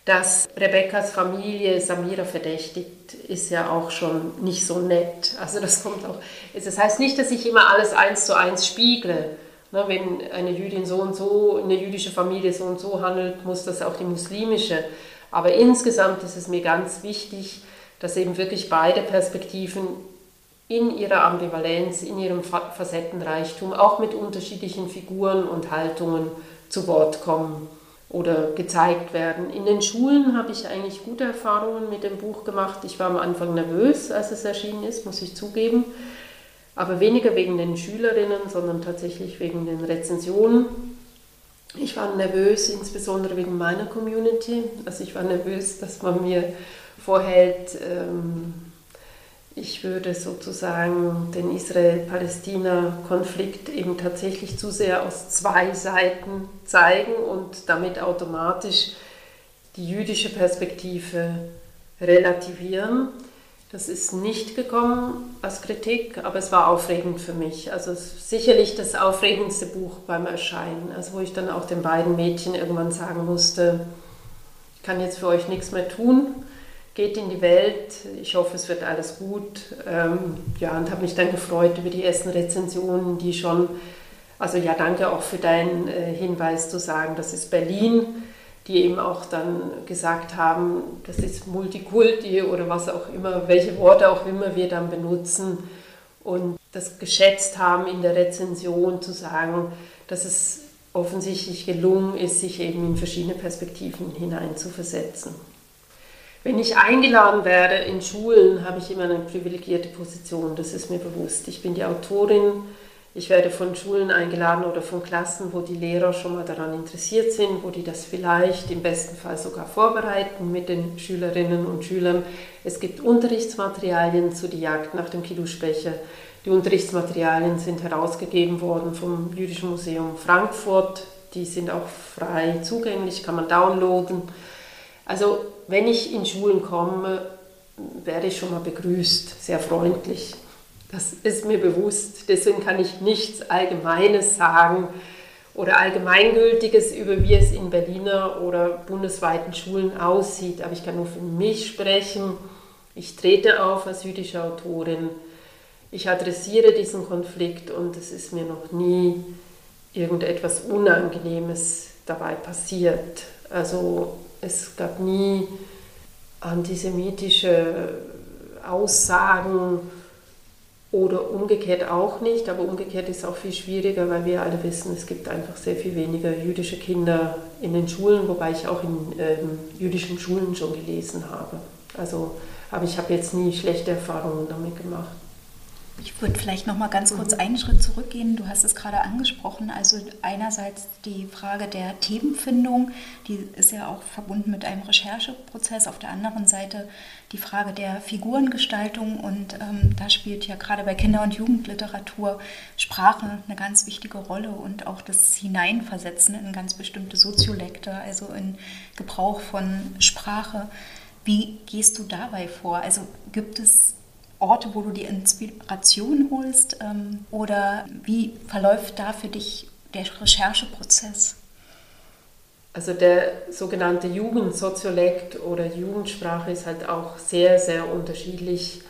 Speaker 4: dass Rebekkas Familie Samira verdächtigt, ist ja auch schon nicht so nett. Also das kommt auch. Das heißt nicht, dass ich immer alles eins zu eins spiegle. Ne, wenn eine Jüdin so und so, eine jüdische Familie so und so handelt, muss das auch die muslimische. Aber insgesamt ist es mir ganz wichtig, dass eben wirklich beide Perspektiven in ihrer Ambivalenz, in ihrem Facettenreichtum, auch mit unterschiedlichen Figuren und Haltungen zu Wort kommen oder gezeigt werden. In den Schulen habe ich eigentlich gute Erfahrungen mit dem Buch gemacht. Ich war am Anfang nervös, als es erschienen ist, muss ich zugeben, aber weniger wegen den Schülerinnen, sondern tatsächlich wegen den Rezensionen. Ich war nervös, insbesondere wegen meiner Community. Also ich war nervös, dass man mir vorhält, ähm, ich würde sozusagen den Israel-Palästina-Konflikt eben tatsächlich zu sehr aus zwei Seiten zeigen und damit automatisch die jüdische Perspektive relativieren. Das ist nicht gekommen als Kritik, aber es war aufregend für mich. Also sicherlich das aufregendste Buch beim Erscheinen, also wo ich dann auch den beiden Mädchen irgendwann sagen musste, ich kann jetzt für euch nichts mehr tun geht in die Welt. Ich hoffe, es wird alles gut. Ähm, ja, und habe mich dann gefreut über die ersten Rezensionen, die schon, also ja, danke auch für deinen äh, Hinweis zu sagen, das ist Berlin, die eben auch dann gesagt haben, das ist Multikulti oder was auch immer, welche Worte auch immer wir dann benutzen und das geschätzt haben in der Rezension zu sagen, dass es offensichtlich gelungen ist, sich eben in verschiedene Perspektiven hineinzuversetzen. Wenn ich eingeladen werde in Schulen, habe ich immer eine privilegierte Position, das ist mir bewusst. Ich bin die Autorin, Ich werde von Schulen eingeladen oder von Klassen, wo die Lehrer schon mal daran interessiert sind, wo die das vielleicht im besten Fall sogar vorbereiten mit den Schülerinnen und Schülern. Es gibt Unterrichtsmaterialien zu der Jagd nach dem Kiduspecher. Die Unterrichtsmaterialien sind herausgegeben worden vom Jüdischen Museum Frankfurt. Die sind auch frei zugänglich, kann man downloaden. Also wenn ich in Schulen komme, werde ich schon mal begrüßt, sehr freundlich. Das ist mir bewusst. Deswegen kann ich nichts Allgemeines sagen oder Allgemeingültiges über wie es in Berliner oder bundesweiten Schulen aussieht. Aber ich kann nur für mich sprechen. Ich trete auf als jüdische Autorin. Ich adressiere diesen Konflikt und es ist mir noch nie irgendetwas Unangenehmes dabei passiert. Also es gab nie antisemitische Aussagen oder umgekehrt auch nicht, aber umgekehrt ist auch viel schwieriger, weil wir alle wissen, es gibt einfach sehr viel weniger jüdische Kinder in den Schulen, wobei ich auch in ähm, jüdischen Schulen schon gelesen habe. Also, aber ich habe jetzt nie schlechte Erfahrungen damit gemacht.
Speaker 3: Ich würde vielleicht noch mal ganz kurz einen Schritt zurückgehen. Du hast es gerade angesprochen. Also einerseits die Frage der Themenfindung, die ist ja auch verbunden mit einem Rechercheprozess. Auf der anderen Seite die Frage der Figurengestaltung und ähm, da spielt ja gerade bei Kinder- und Jugendliteratur Sprache eine ganz wichtige Rolle und auch das Hineinversetzen in ganz bestimmte Soziolekte, also in Gebrauch von Sprache. Wie gehst du dabei vor? Also gibt es Orte, wo du die Inspiration holst? Ähm, oder wie verläuft da für dich der Rechercheprozess?
Speaker 4: Also der sogenannte Jugendsoziolekt oder Jugendsprache ist halt auch sehr, sehr unterschiedlich.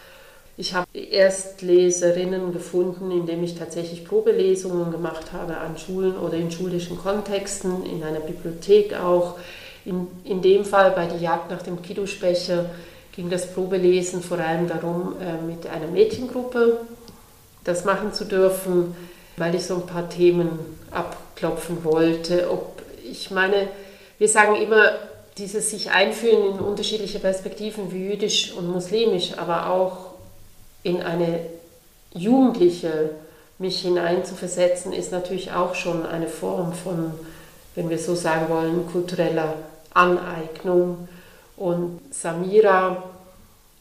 Speaker 4: Ich habe Erstleserinnen gefunden, indem ich tatsächlich Probelesungen gemacht habe an Schulen oder in schulischen Kontexten, in einer Bibliothek auch. In, in dem Fall bei der Jagd nach dem Kiduspecher ging das Probelesen vor allem darum, äh, mit einer Mädchengruppe das machen zu dürfen, weil ich so ein paar Themen abklopfen wollte. Ob ich meine, wir sagen immer, dieses sich einfühlen in unterschiedliche Perspektiven wie jüdisch und muslimisch, aber auch in eine Jugendliche mich hineinzuversetzen, ist natürlich auch schon eine Form von, wenn wir so sagen wollen, kultureller Aneignung. Und Samira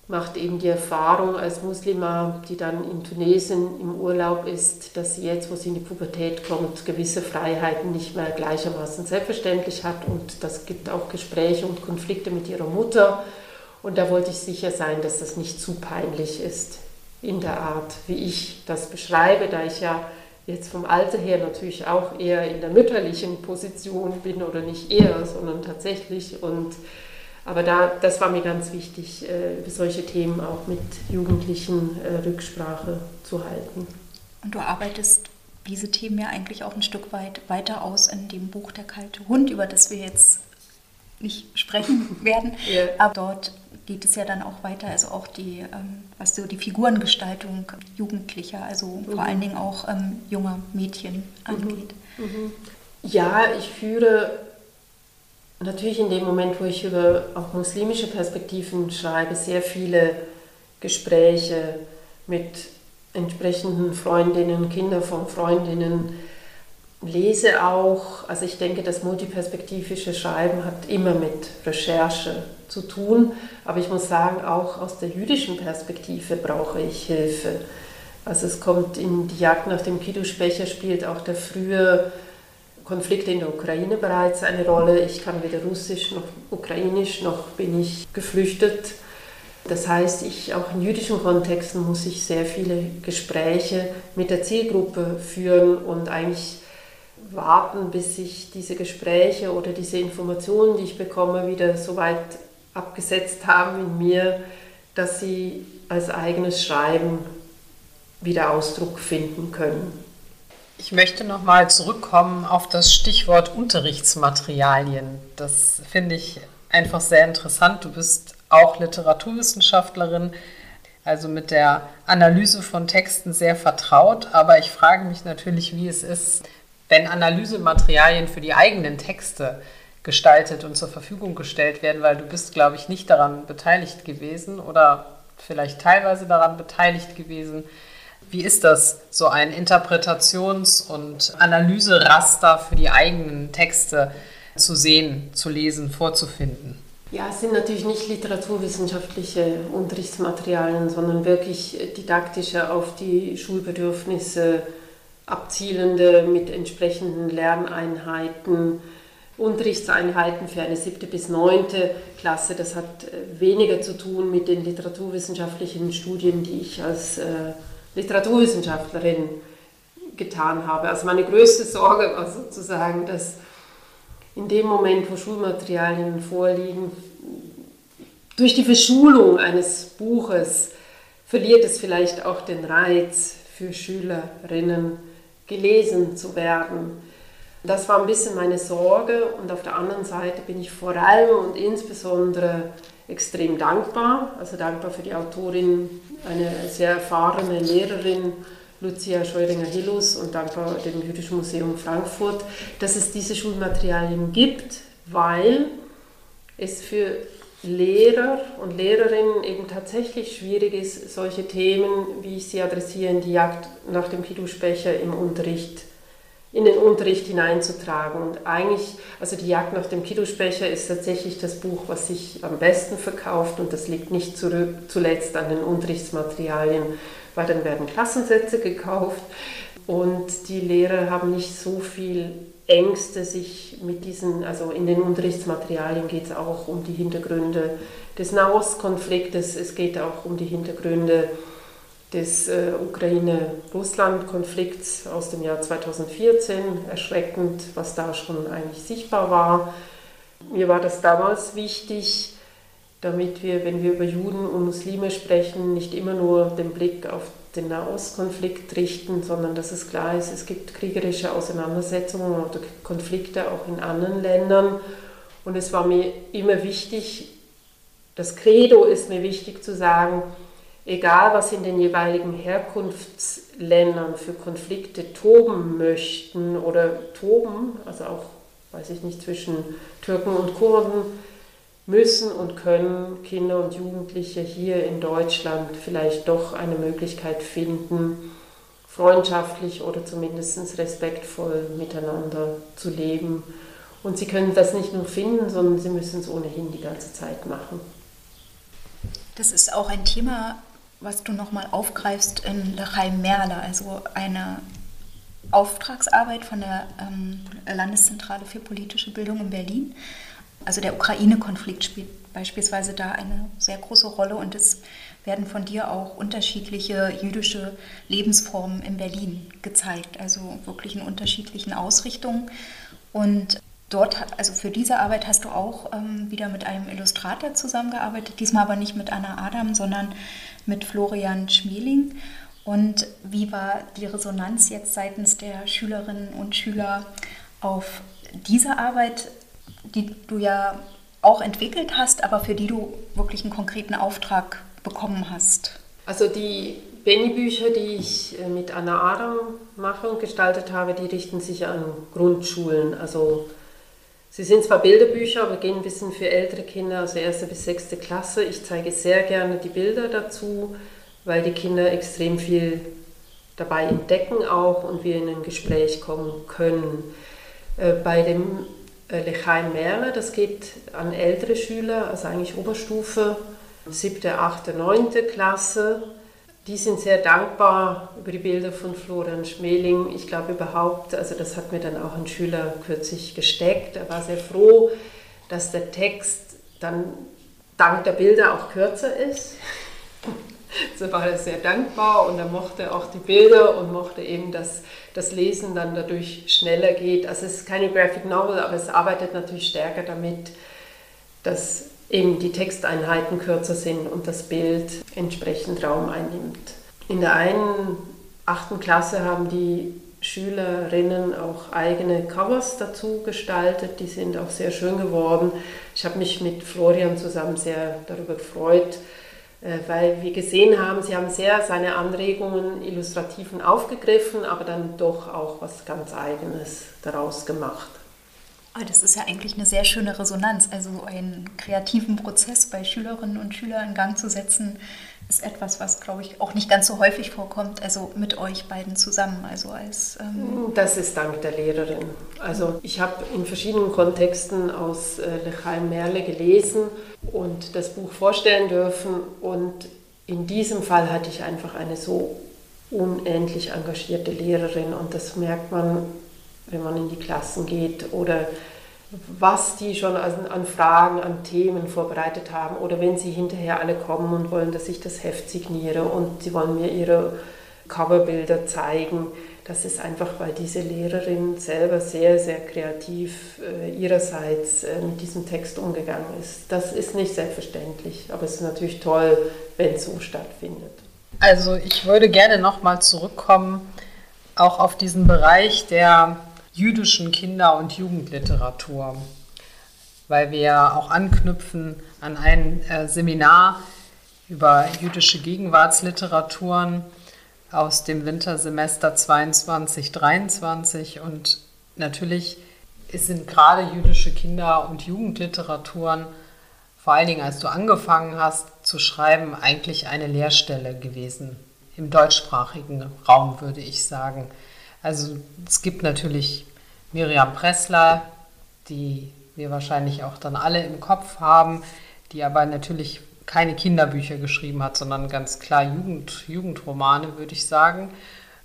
Speaker 4: macht eben die Erfahrung als Muslima, die dann in Tunesien im Urlaub ist, dass sie jetzt, wo sie in die Pubertät kommt, gewisse Freiheiten nicht mehr gleichermaßen selbstverständlich hat. Und das gibt auch Gespräche und Konflikte mit ihrer Mutter. Und da wollte ich sicher sein, dass das nicht zu peinlich ist in der Art, wie ich das beschreibe, da ich ja jetzt vom Alter her natürlich auch eher in der mütterlichen Position bin oder nicht eher, sondern tatsächlich. Und aber da, das war mir ganz wichtig, äh, über solche Themen auch mit Jugendlichen äh, Rücksprache zu halten.
Speaker 3: Und du arbeitest diese Themen ja eigentlich auch ein Stück weit weiter aus in dem Buch Der kalte Hund, über das wir jetzt nicht sprechen werden. yeah. Aber dort geht es ja dann auch weiter, also auch die, ähm, was so die Figurengestaltung Jugendlicher, also mhm. vor allen Dingen auch ähm, junger Mädchen angeht. Mhm.
Speaker 4: Mhm. Ja, ich führe natürlich in dem Moment, wo ich über auch muslimische Perspektiven schreibe, sehr viele Gespräche mit entsprechenden Freundinnen, Kinder von Freundinnen, lese auch, also ich denke, das multiperspektivische Schreiben hat immer mit Recherche zu tun, aber ich muss sagen, auch aus der jüdischen Perspektive brauche ich Hilfe. Also es kommt in die Jagd nach dem Kiddush-Becher spielt auch der frühe Konflikte in der Ukraine bereits eine Rolle. Ich kann weder Russisch noch Ukrainisch, noch bin ich geflüchtet. Das heißt, ich, auch in jüdischen Kontexten muss ich sehr viele Gespräche mit der Zielgruppe führen und eigentlich warten, bis sich diese Gespräche oder diese Informationen, die ich bekomme, wieder so weit abgesetzt haben in mir, dass sie als eigenes Schreiben wieder Ausdruck finden können.
Speaker 1: Ich möchte nochmal zurückkommen auf das Stichwort Unterrichtsmaterialien. Das finde ich einfach sehr interessant. Du bist auch Literaturwissenschaftlerin, also mit der Analyse von Texten sehr vertraut. Aber ich frage mich natürlich, wie es ist, wenn Analysematerialien für die eigenen Texte gestaltet und zur Verfügung gestellt werden, weil du bist, glaube ich, nicht daran beteiligt gewesen oder vielleicht teilweise daran beteiligt gewesen. Wie ist das, so ein Interpretations- und Analyseraster für die eigenen Texte zu sehen, zu lesen, vorzufinden?
Speaker 4: Ja, es sind natürlich nicht literaturwissenschaftliche Unterrichtsmaterialien, sondern wirklich didaktische auf die Schulbedürfnisse abzielende mit entsprechenden Lerneinheiten, Unterrichtseinheiten für eine siebte bis neunte Klasse. Das hat weniger zu tun mit den literaturwissenschaftlichen Studien, die ich als äh, Literaturwissenschaftlerin getan habe. Also meine größte Sorge war sozusagen, dass in dem Moment, wo Schulmaterialien vorliegen, durch die Verschulung eines Buches verliert es vielleicht auch den Reiz für Schülerinnen, gelesen zu werden. Das war ein bisschen meine Sorge und auf der anderen Seite bin ich vor allem und insbesondere extrem dankbar, also dankbar für die Autorin, eine sehr erfahrene Lehrerin, Lucia Scheuringer-Hillus und dankbar dem Jüdischen Museum Frankfurt, dass es diese Schulmaterialien gibt, weil es für Lehrer und Lehrerinnen eben tatsächlich schwierig ist, solche Themen, wie ich sie adressiere, die Jagd nach dem Kiddushbecher im Unterricht, in den Unterricht hineinzutragen. Und eigentlich, also die Jagd nach dem Kiddushbecher ist tatsächlich das Buch, was sich am besten verkauft und das liegt nicht zurück, zuletzt an den Unterrichtsmaterialien, weil dann werden Klassensätze gekauft und die Lehrer haben nicht so viel Ängste, sich mit diesen, also in den Unterrichtsmaterialien geht es auch um die Hintergründe des Nahostkonfliktes, es geht auch um die Hintergründe des äh, Ukraine-Russland-Konflikts aus dem Jahr 2014. Erschreckend, was da schon eigentlich sichtbar war. Mir war das damals wichtig, damit wir, wenn wir über Juden und Muslime sprechen, nicht immer nur den Blick auf den Nahostkonflikt richten, sondern dass es klar ist, es gibt kriegerische Auseinandersetzungen oder Konflikte auch in anderen Ländern. Und es war mir immer wichtig, das Credo ist mir wichtig zu sagen, egal was in den jeweiligen Herkunftsländern für Konflikte toben möchten oder toben, also auch, weiß ich nicht, zwischen Türken und Kurden, müssen und können Kinder und Jugendliche hier in Deutschland vielleicht doch eine Möglichkeit finden, freundschaftlich oder zumindest respektvoll miteinander zu leben. Und sie können das nicht nur finden, sondern sie müssen es ohnehin die ganze Zeit machen.
Speaker 3: Das ist auch ein Thema, was du nochmal aufgreifst in Chaim Merle, also eine Auftragsarbeit von der ähm, Landeszentrale für politische Bildung in Berlin also der Ukraine-Konflikt spielt beispielsweise da eine sehr große Rolle und es werden von dir auch unterschiedliche jüdische Lebensformen in Berlin gezeigt, also wirklich in unterschiedlichen Ausrichtungen. Und dort, also für diese Arbeit hast du auch ähm, wieder mit einem Illustrator zusammengearbeitet, diesmal aber nicht mit Anna Adam, sondern mit Florian Schmeling. Und wie war die Resonanz jetzt seitens der Schülerinnen und Schüler auf diese Arbeit? die du ja auch entwickelt hast, aber für die du wirklich einen konkreten Auftrag bekommen hast?
Speaker 4: Also die Benny-Bücher, die ich äh, mit Anna Adam mache und gestaltet habe, die richten sich an Grundschulen. Also sie sind zwar Bilderbücher, aber gehen ein bisschen für ältere Kinder, also erste bis sechste Klasse. Ich zeige sehr gerne die Bilder dazu, weil die Kinder extrem viel dabei entdecken auch und wir in ein Gespräch kommen können. Äh, bei dem äh, Lechaim Merle, das geht an ältere Schüler, also eigentlich Oberstufe, siebte, achte, neunte Klasse. Die sind sehr dankbar über die Bilder von Florian Schmeling. Ich glaube überhaupt, also das hat mir dann auch ein Schüler kürzlich gesteckt. Er war sehr froh, dass der Text dann dank der Bilder auch kürzer ist. so war er sehr dankbar und er mochte auch die Bilder und mochte eben, dass das Lesen dann dadurch schneller geht. Also es ist keine Graphic Novel, aber es arbeitet natürlich stärker damit, dass eben die Texteinheiten kürzer sind und das Bild entsprechend Raum einnimmt. In der einen achten Klasse haben die Schülerinnen auch eigene Covers dazu gestaltet. Die sind auch sehr schön geworden. Ich habe mich mit Florian zusammen sehr darüber gefreut, äh, weil wir gesehen haben, sie haben sehr seine Anregungen, Illustrativen aufgegriffen, aber dann doch auch was ganz Eigenes daraus gemacht.
Speaker 3: Oh, das ist ja eigentlich eine sehr schöne Resonanz. Also einen kreativen Prozess bei Schülerinnen und Schülern in Gang zu setzen, ist etwas, was, glaube ich, auch nicht ganz so häufig vorkommt. Also mit euch beiden zusammen. Also als
Speaker 4: ähm das ist dank der Lehrerin. Also ich habe in verschiedenen Kontexten aus äh, Lechaim Merle gelesen und das Buch vorstellen dürfen. Und in diesem Fall hatte ich einfach eine so unendlich engagierte Lehrerin und das merkt man wenn man in die Klassen geht oder was die schon an, Fragen, an Themen vorbereitet haben oder wenn sie hinterher alle kommen und wollen, dass ich das Heft signiere und sie wollen mir ihre Coverbilder zeigen. Das ist einfach, weil diese Lehrerin selber sehr, sehr kreativ äh, ihrerseits äh, mit diesem Text umgegangen ist. Das ist nicht selbstverständlich, aber es ist natürlich toll, wenn es so stattfindet.
Speaker 1: Also ich würde gerne nochmal zurückkommen, auch auf diesen Bereich der jüdischen Kinder- und Jugendliteratur, weil wir auch anknüpfen an ein äh, Seminar über jüdische Gegenwartsliteraturen aus dem Wintersemester 22-23 und natürlich sind gerade jüdische Kinder- und Jugendliteraturen, vor allen Dingen als du angefangen hast zu schreiben, eigentlich eine Lehrstelle gewesen. Im deutschsprachigen Raum würde ich sagen. Also es gibt natürlich Miriam Pressler, die wir wahrscheinlich auch dann alle im Kopf haben, die aber natürlich keine Kinderbücher geschrieben hat, sondern ganz klar Jugend, Jugendromane, würde ich sagen.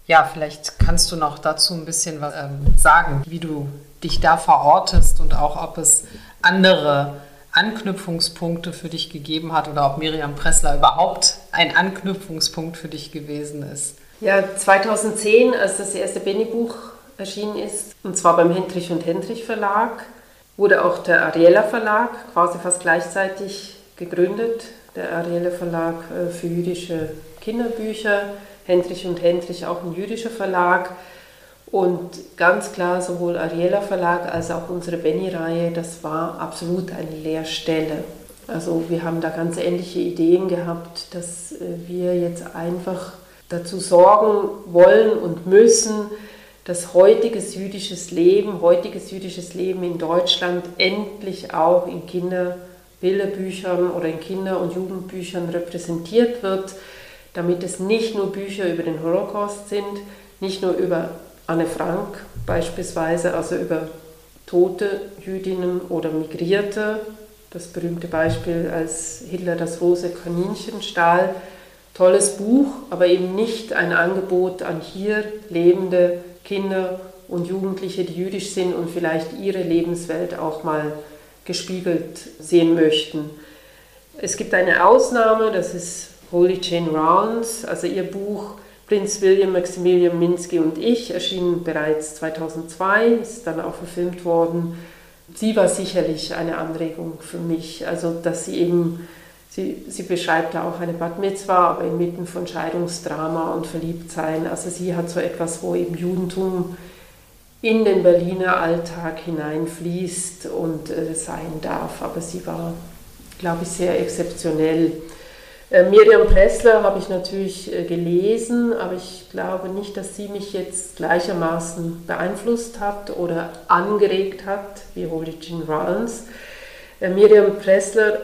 Speaker 1: Ja, vielleicht kannst du noch dazu ein bisschen was ähm, sagen, wie du dich da verortest und auch ob es andere Anknüpfungspunkte für dich gegeben hat oder ob Miriam Pressler überhaupt ein Anknüpfungspunkt für dich gewesen ist.
Speaker 4: Ja, 2010, als das erste Benny-Buch erschienen ist, und zwar beim Hendrich und Hendrich Verlag, wurde auch der Ariella Verlag quasi fast gleichzeitig gegründet. Der Ariella Verlag äh, für jüdische Kinderbücher, Hendrich und Hendrich auch ein jüdischer Verlag. Und ganz klar, sowohl Ariella Verlag als auch unsere Benny-Reihe, das war absolut eine Lehrstelle. Also wir haben da ganz ähnliche Ideen gehabt, dass äh, wir jetzt einfach dazu sorgen wollen und müssen, dass heutiges jüdisches Leben, heutiges jüdisches Leben in Deutschland endlich auch in Kinderbilderbüchern oder in Kinder- und Jugendbüchern repräsentiert wird, damit es nicht nur Bücher über den Holocaust sind, nicht nur über Anne Frank beispielsweise, also über tote Jüdinnen oder Migrierte, das berühmte Beispiel, als Hitler das rosa Kaninchen stahl, tolles Buch, aber eben nicht ein Angebot an hier lebende Kinder und Jugendliche, die jüdisch sind und vielleicht ihre Lebenswelt auch mal gespiegelt sehen möchten. Es gibt eine Ausnahme, das ist Holy Jane Rounds, also ihr Buch Prinz William, Maximilian Minsky und ich erschien bereits 2002, ist dann auch verfilmt worden. Sie war sicherlich eine Anregung für mich, also dass sie eben Sie, sie beschreibt da auch eine Bad Mitzwa, aber inmitten von Scheidungsdrama und Verliebtsein. Also sie hat so etwas, wo eben Judentum in den Berliner Alltag hineinfließt und äh, sein darf. Aber sie war, glaube ich, sehr exzeptionell. Äh, Miriam Pressler habe ich natürlich äh, gelesen, aber ich glaube nicht, dass sie mich jetzt gleichermaßen beeinflusst hat oder angeregt hat wie Holy Jean Rollins. Äh, Miriam Pressler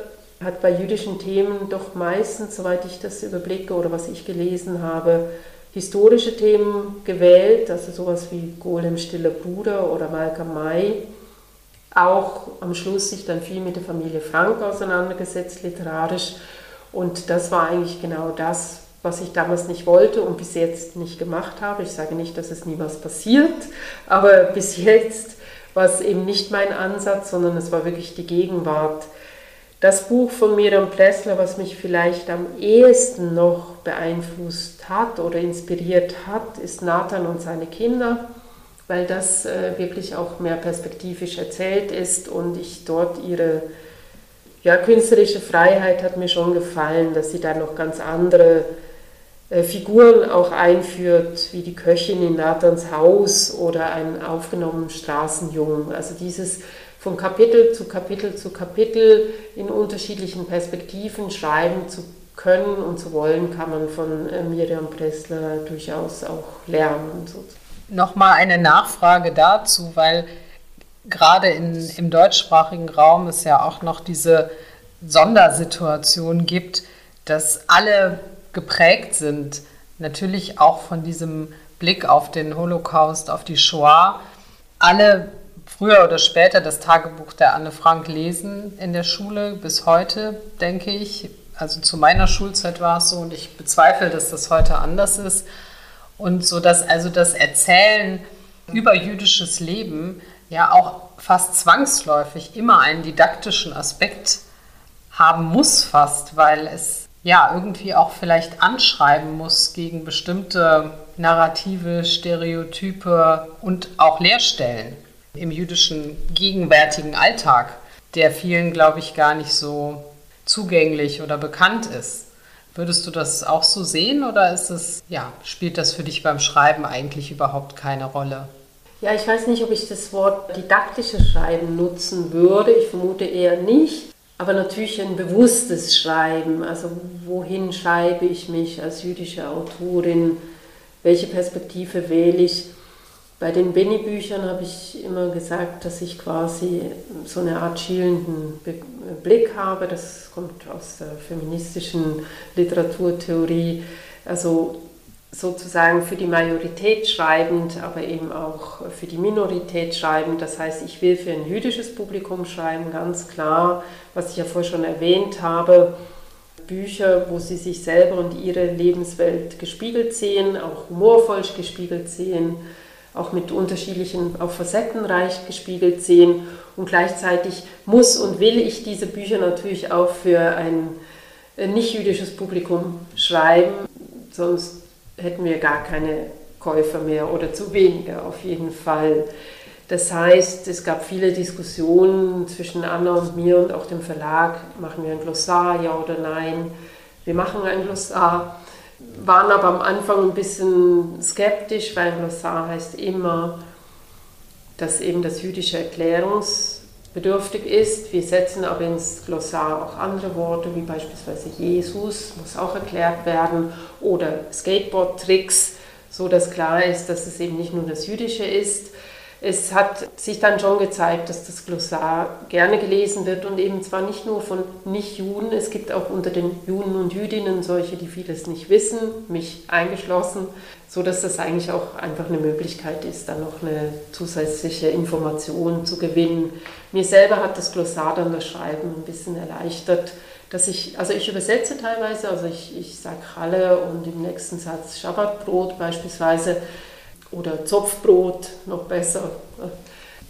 Speaker 4: hat bei jüdischen Themen doch meistens, soweit ich das überblicke oder was ich gelesen habe, historische Themen gewählt, also sowas wie Golem Stiller Bruder oder Malcolm May. Auch am Schluss sich dann viel mit der Familie Frank auseinandergesetzt, literarisch. Und das war eigentlich genau das, was ich damals nicht wollte und bis jetzt nicht gemacht habe. Ich sage nicht, dass es nie was passiert, aber bis jetzt war es eben nicht mein Ansatz, sondern es war wirklich die Gegenwart das Buch von Miriam Plessler, was mich vielleicht am ehesten noch beeinflusst hat oder inspiriert hat, ist Nathan und seine Kinder, weil das äh, wirklich auch mehr perspektivisch erzählt ist und ich dort ihre ja, künstlerische Freiheit hat mir schon gefallen, dass sie da noch ganz andere äh, Figuren auch einführt, wie die Köchin in Nathans Haus oder einen aufgenommenen Straßenjungen. Also dieses von Kapitel zu Kapitel zu Kapitel in unterschiedlichen Perspektiven schreiben zu können und zu wollen, kann man von äh, Miriam Pressler durchaus auch lernen.
Speaker 1: Nochmal eine Nachfrage dazu, weil gerade in, im deutschsprachigen Raum es ja auch noch diese Sondersituation gibt, dass alle geprägt sind, natürlich auch von diesem Blick auf den Holocaust, auf die Shoah. Alle früher oder später das Tagebuch der Anne Frank lesen in der Schule, bis heute, denke ich. Also zu meiner Schulzeit war es so und ich bezweifle, dass das heute anders ist. Und so dass also das Erzählen über jüdisches Leben ja auch fast zwangsläufig immer einen didaktischen Aspekt haben muss, fast, weil es ja irgendwie auch vielleicht anschreiben muss gegen bestimmte Narrative, Stereotype und auch Leerstellen im jüdischen gegenwärtigen Alltag, der vielen, glaube ich, gar nicht so zugänglich oder bekannt ist. Würdest du das auch so sehen oder ist es, ja, spielt das für dich beim Schreiben eigentlich überhaupt keine Rolle?
Speaker 4: Ja, ich weiß nicht, ob ich das Wort didaktisches Schreiben nutzen würde. Ich vermute eher nicht. Aber natürlich ein bewusstes Schreiben. Also wohin schreibe ich mich als jüdische Autorin? Welche Perspektive wähle ich? Bei den Benny-Büchern habe ich immer gesagt, dass ich quasi so eine Art schielenden Blick habe. Das kommt aus der feministischen Literaturtheorie. Also sozusagen für die Majorität schreibend, aber eben auch für die Minorität schreibend. Das heißt, ich will für ein jüdisches Publikum schreiben, ganz klar, was ich ja vorher schon erwähnt habe. Bücher, wo sie sich selber und ihre Lebenswelt gespiegelt sehen, auch humorvoll gespiegelt sehen, auch mit unterschiedlichen, auch facettenreich gespiegelt sehen. Und gleichzeitig muss und will ich diese Bücher natürlich auch für ein nicht-jüdisches Publikum schreiben, sonst hätten wir gar keine Käufer mehr oder zu wenige auf jeden Fall. Das heißt, es gab viele Diskussionen zwischen Anna und mir und auch dem Verlag, machen wir ein Glossar, ja oder nein. Wir machen ein Glossar, waren aber am Anfang ein bisschen skeptisch, weil Glossar heißt immer, dass eben das jüdische erklärungsbedürftig ist. Wir setzen aber ins Glossar auch andere Worte, wie beispielsweise Jesus, muss auch erklärt werden, oder Skateboard-Tricks, so dass klar ist, dass es eben nicht nur das Jüdische ist. Es hat sich dann schon gezeigt, dass das Glossar gerne gelesen wird und eben zwar nicht nur von Nicht-Juden, es gibt auch unter den Juden und Jüdinnen solche, die vieles nicht wissen, mich eingeschlossen, so dass das eigentlich auch einfach eine Möglichkeit ist, dann noch eine zusätzliche Information zu gewinnen. Mir selber hat das Glossar dann das Schreiben ein bisschen erleichtert, dass ich, also ich übersetze teilweise, also ich, ich sage Halle und im nächsten Satz Schabbatbrot beispielsweise, oder Zopfbrot, noch besser.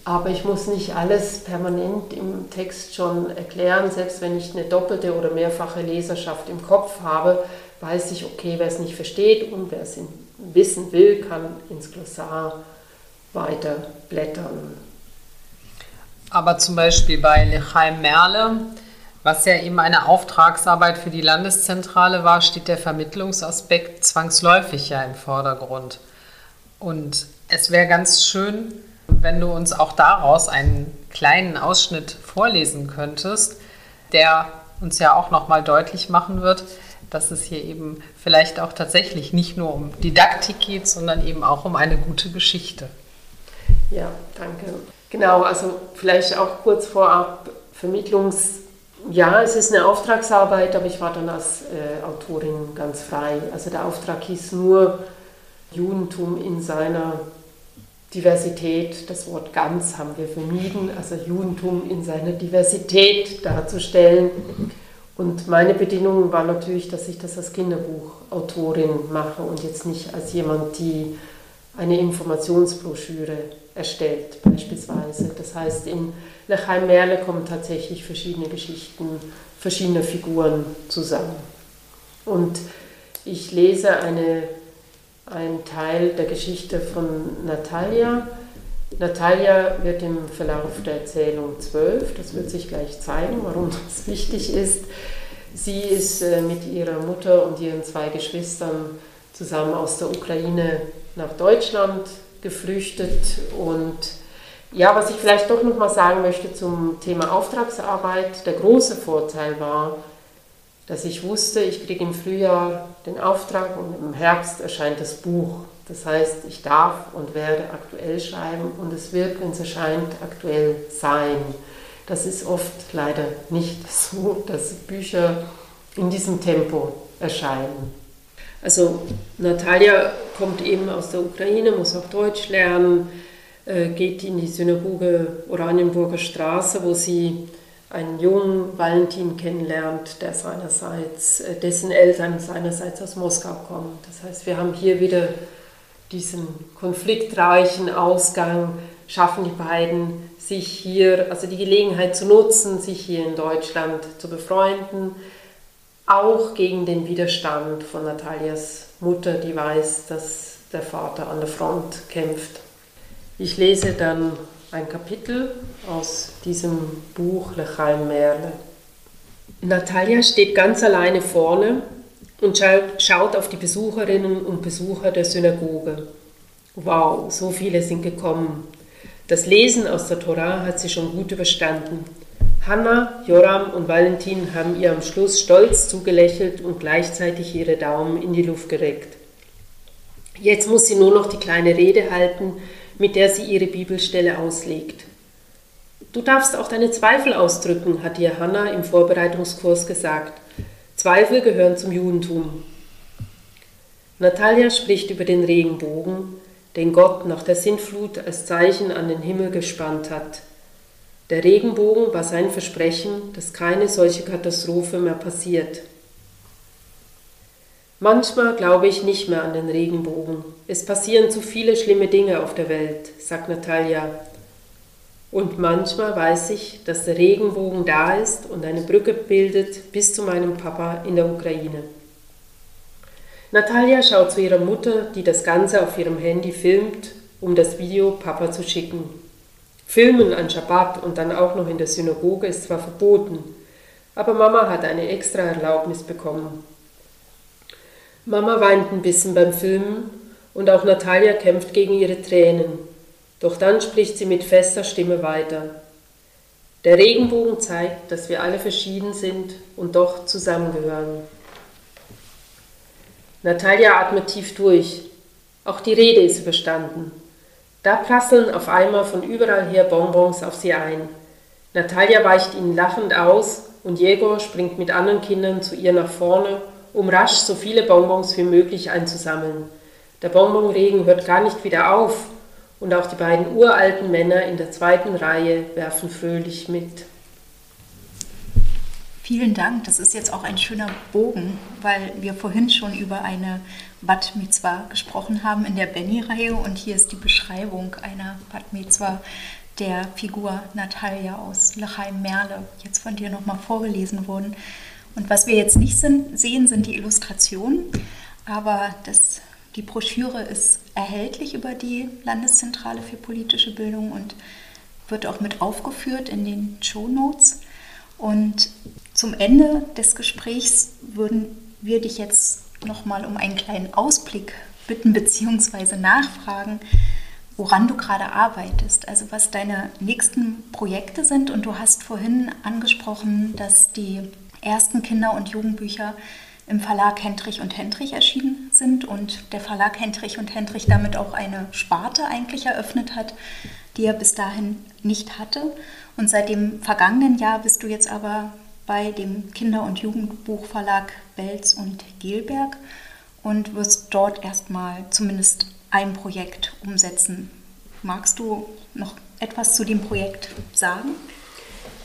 Speaker 4: Aber ich muss nicht alles permanent im Text schon erklären, selbst wenn ich eine doppelte oder mehrfache Leserschaft im Kopf habe, weiß ich, okay, wer es nicht versteht und wer es wissen will, kann ins Glossar weiter blättern.
Speaker 1: Aber zum Beispiel bei Lechaim Merle, was ja eben eine Auftragsarbeit für die Landeszentrale war, steht der Vermittlungsaspekt zwangsläufig ja im Vordergrund. Und es wäre ganz schön, wenn du uns auch daraus einen kleinen Ausschnitt vorlesen könntest, der uns ja auch nochmal deutlich machen wird, dass es hier eben vielleicht auch tatsächlich nicht nur um Didaktik geht, sondern eben auch um eine gute Geschichte.
Speaker 4: Ja, danke. Genau, also vielleicht auch kurz vorab Vermittlungs. Ja, es ist eine Auftragsarbeit, aber ich war dann als äh, Autorin ganz frei. Also der Auftrag hieß nur Judentum in seiner Diversität, das Wort ganz haben wir vermieden, also Judentum in seiner Diversität darzustellen. Und meine Bedingung war natürlich, dass ich das als Kinderbuchautorin mache und jetzt nicht als jemand, die eine Informationsbroschüre erstellt, beispielsweise. Das heißt, in Lechheim Merle kommen tatsächlich verschiedene Geschichten, verschiedene Figuren zusammen. Und ich lese eine ein Teil der Geschichte von Natalia. Natalia wird im Verlauf der Erzählung zwölf, das wird sich gleich zeigen, warum das wichtig ist. Sie ist äh, mit ihrer Mutter und ihren zwei Geschwistern zusammen aus der Ukraine nach Deutschland geflüchtet und ja, was ich vielleicht doch noch mal sagen möchte zum Thema Auftragsarbeit, der große Vorteil war, dass ich wusste, ich kriege im Frühjahr den Auftrag und im Herbst erscheint das Buch. Das heißt, ich darf und werde aktuell schreiben und es wird, wenn es erscheint, aktuell sein. Das ist oft leider nicht so, dass Bücher in diesem Tempo erscheinen. Also Natalia kommt eben aus der Ukraine, muss auch Deutsch lernen, äh, geht in die Synagoge Oranienburger Straße, wo sie einen jungen Valentin kennenlernt, der seinerseits, äh, dessen Eltern seinerseits aus Moskau kommen. Das heißt, wir haben hier wieder diesen konfliktreichen Ausgang, schaffen die beiden sich hier, also die Gelegenheit zu nutzen, sich hier in Deutschland zu befreunden, auch gegen den Widerstand von Natalias Mutter, die weiß, dass der Vater an der Front kämpft. Ich lese dann ein Kapitel aus diesem Buch Lechaim Merle. Natalia steht ganz alleine vorne und schaut auf die Besucherinnen und Besucher der Synagoge. Wow, so viele sind gekommen. Das Lesen aus der Torah hat sie schon gut überstanden. Hanna, Joram und Valentin haben ihr am Schluss stolz zugelächelt und gleichzeitig ihre Daumen in die Luft gereckt. Jetzt muss sie nur noch die kleine Rede halten, mit der sie ihre Bibelstelle auslegt. Du darfst auch deine Zweifel ausdrücken, hat ihr Hanna im Vorbereitungskurs gesagt. Zweifel gehören zum Judentum. Natalia spricht über den Regenbogen, den Gott nach der Sintflut als Zeichen an den Himmel gespannt hat. Der Regenbogen war sein Versprechen, dass keine solche Katastrophe mehr passiert. Manchmal glaube ich nicht mehr an den Regenbogen. Es passieren zu viele schlimme Dinge auf der Welt, sagt Natalia. Und manchmal weiß ich, dass der Regenbogen da ist und eine Brücke bildet bis zu meinem Papa in der Ukraine. Natalia schaut zu ihrer Mutter, die das Ganze auf ihrem Handy filmt, um das Video Papa zu schicken. Filmen an Schabbat und dann auch noch in der Synagoge ist zwar verboten, aber Mama hat eine extra Erlaubnis bekommen. Mama weint ein bisschen beim Filmen und auch Natalia kämpft gegen ihre Tränen. Doch dann spricht sie mit fester Stimme weiter. Der Regenbogen zeigt, dass wir alle verschieden sind und doch zusammengehören. Natalia atmet tief durch. Auch die Rede ist überstanden. Da prasseln auf einmal von überall her Bonbons auf sie ein. Natalia weicht ihnen lachend aus und Jegor springt mit anderen Kindern zu ihr nach vorne um rasch so viele Bonbons wie möglich einzusammeln. Der Bonbonregen hört gar nicht wieder auf und auch die beiden uralten Männer in der zweiten Reihe werfen fröhlich mit.
Speaker 3: Vielen Dank. Das ist jetzt auch ein schöner Bogen, weil wir vorhin schon über eine Bat Mitzvah gesprochen haben in der Benny-Reihe und hier ist die Beschreibung einer Bat Mitzvah der Figur Natalia aus Lachaim Merle, jetzt von dir nochmal vorgelesen worden. Und was wir jetzt nicht sind, sehen, sind die Illustrationen, aber das, die Broschüre ist erhältlich über die Landeszentrale für politische Bildung und wird auch mit aufgeführt in den Show Notes. Und zum Ende des Gesprächs würden wir dich jetzt nochmal um einen kleinen Ausblick bitten bzw. nachfragen, woran du gerade arbeitest, also was deine nächsten Projekte sind. Und du hast vorhin angesprochen, dass die ersten Kinder- und Jugendbücher im Verlag Hendrich und Hendrich erschienen sind und der Verlag Hendrich und Hendrich damit auch eine Sparte eigentlich eröffnet hat, die er bis dahin nicht hatte. Und seit dem vergangenen Jahr bist du jetzt aber bei dem Kinder- und Jugendbuchverlag Belz und Gelberg und wirst dort erstmal zumindest ein Projekt umsetzen. Magst du noch etwas zu dem Projekt sagen?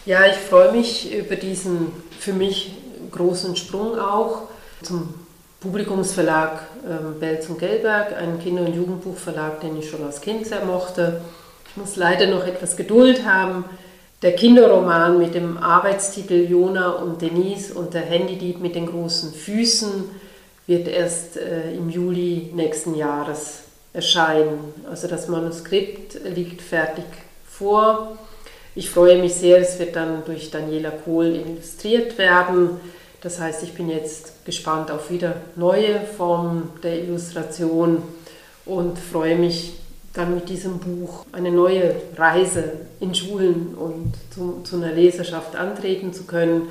Speaker 4: Ja, ich freue mich über diesen für mich großen Sprung auch zum Publikumsverlag ähm, Belz und Gelberg, ein Kinder- und Jugendbuchverlag, den ich schon als Kind sehr mochte. Ich muss leider noch etwas Geduld haben. Der Kinderroman mit dem Arbeitstitel Jona und Denise und der Handydieb mit den großen Füßen wird erst äh, im Juli nächsten Jahres erscheinen. Also das Manuskript liegt fertig vor. Ich freue mich sehr, es wird dann durch Daniela Kohl illustriert werden. Das heißt, ich bin jetzt gespannt auf wieder neue Formen der Illustration und freue mich dann mit diesem Buch eine neue Reise in Schulen und zu, zu einer Leserschaft antreten zu können.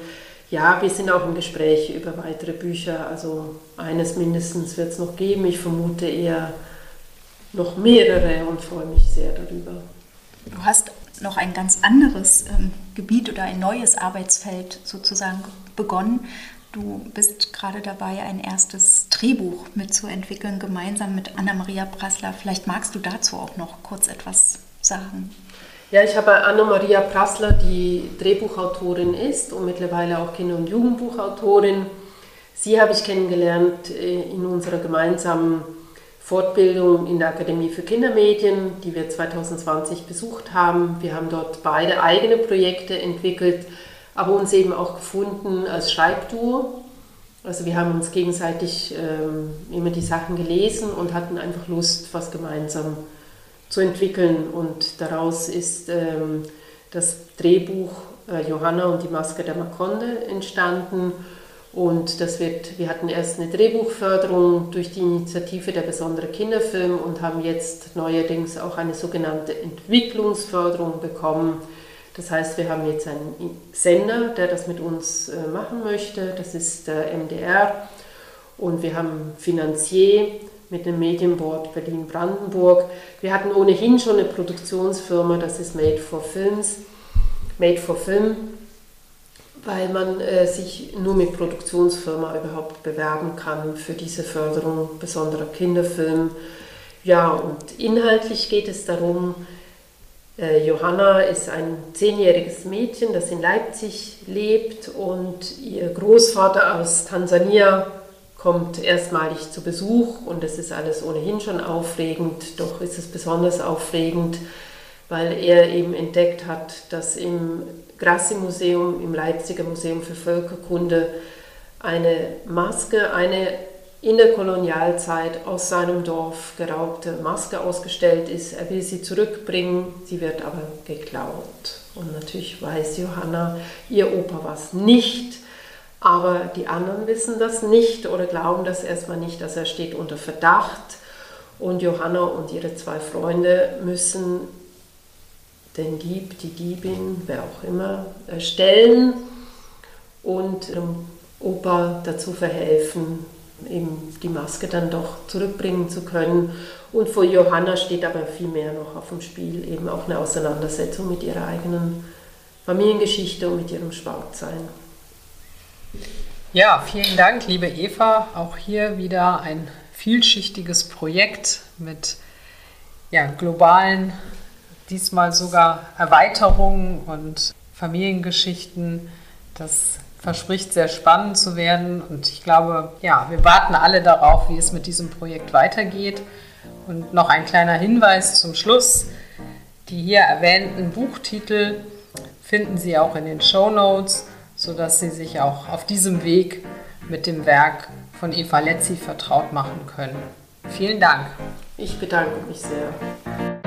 Speaker 4: ja, wir sind auch im Gespräch über weitere Bücher. Also eines mindestens wird es noch geben. Ich vermute eher noch mehrere und freue mich sehr darüber.
Speaker 3: Du hast noch ein ganz anderes ähm, Gebiet oder ein neues Arbeitsfeld sozusagen begonnen. Du bist gerade dabei, ein erstes Drehbuch mitzuentwickeln, gemeinsam mit Anna-Maria Prassler. Vielleicht magst du dazu auch noch kurz etwas sagen.
Speaker 4: Ja, ich habe Anna-Maria Prassler, die Drehbuchautorin ist und mittlerweile auch Kinder- und Jugendbuchautorin. Sie habe ich kennengelernt äh, in unserer gemeinsamen Fortbildung in der Akademie für Kindermedien, die wir 2020 besucht haben. Wir haben dort beide eigene Projekte entwickelt, aber uns eben auch gefunden als Schreibduo. Also wir haben uns gegenseitig ähm, immer die Sachen gelesen und hatten einfach Lust, was gemeinsam zu entwickeln. Und daraus ist ähm, das Drehbuch äh, Johanna und die Maske der Makonde entstanden. Und das wird, wir hatten erst eine Drehbuchförderung durch die Initiative der besondere Kinderfilm und haben jetzt neuerdings auch eine sogenannte Entwicklungsförderung bekommen. Das heißt, wir haben jetzt einen Sender, der das mit uns äh, machen möchte. Das ist der MDR. Und wir haben Finanzier mit dem Medienboard Berlin-Brandenburg. Wir hatten ohnehin schon eine Produktionsfirma, das ist Made for Films. Made for Film weil man äh, sich nur mit Produktionsfirma überhaupt bewerben kann für diese Förderung besonderer Kinderfilme. Ja, und inhaltlich geht es darum, äh, Johanna ist ein zehnjähriges Mädchen, das in Leipzig lebt und ihr Großvater aus Tansania kommt erstmalig zu Besuch und es ist alles ohnehin schon aufregend, doch ist es besonders aufregend, weil er eben entdeckt hat, dass im Grassi-Museum, im Leipziger Museum für Völkerkunde, eine Maske, eine in der Kolonialzeit aus seinem Dorf geraubte Maske ausgestellt ist. Er will sie zurückbringen, sie wird aber geklaut. Und natürlich weiß Johanna, ihr Opa war es nicht, aber die anderen wissen das nicht oder glauben das erstmal nicht, dass er steht unter Verdacht. Und Johanna und ihre zwei Freunde müssen den Dieb, die Diebin, wer auch immer, stellen und dem Opa dazu verhelfen, eben die Maske dann doch zurückbringen zu können. Und vor Johanna steht aber viel mehr noch auf dem Spiel, eben auch eine Auseinandersetzung mit ihrer eigenen Familiengeschichte und mit ihrem Schwarzsein.
Speaker 1: Ja, vielen Dank, liebe Eva. Auch hier wieder ein vielschichtiges Projekt mit ja, globalen diesmal sogar Erweiterungen und Familiengeschichten. Das verspricht sehr spannend zu werden und ich glaube, ja, wir warten alle darauf, wie es mit diesem Projekt weitergeht. Und noch ein kleiner Hinweis zum Schluss. Die hier erwähnten Buchtitel finden Sie auch in den Show Notes, sodass Sie sich auch auf diesem Weg mit dem Werk von Eva Letzi vertraut machen können. Vielen Dank.
Speaker 4: Ich bedanke mich sehr.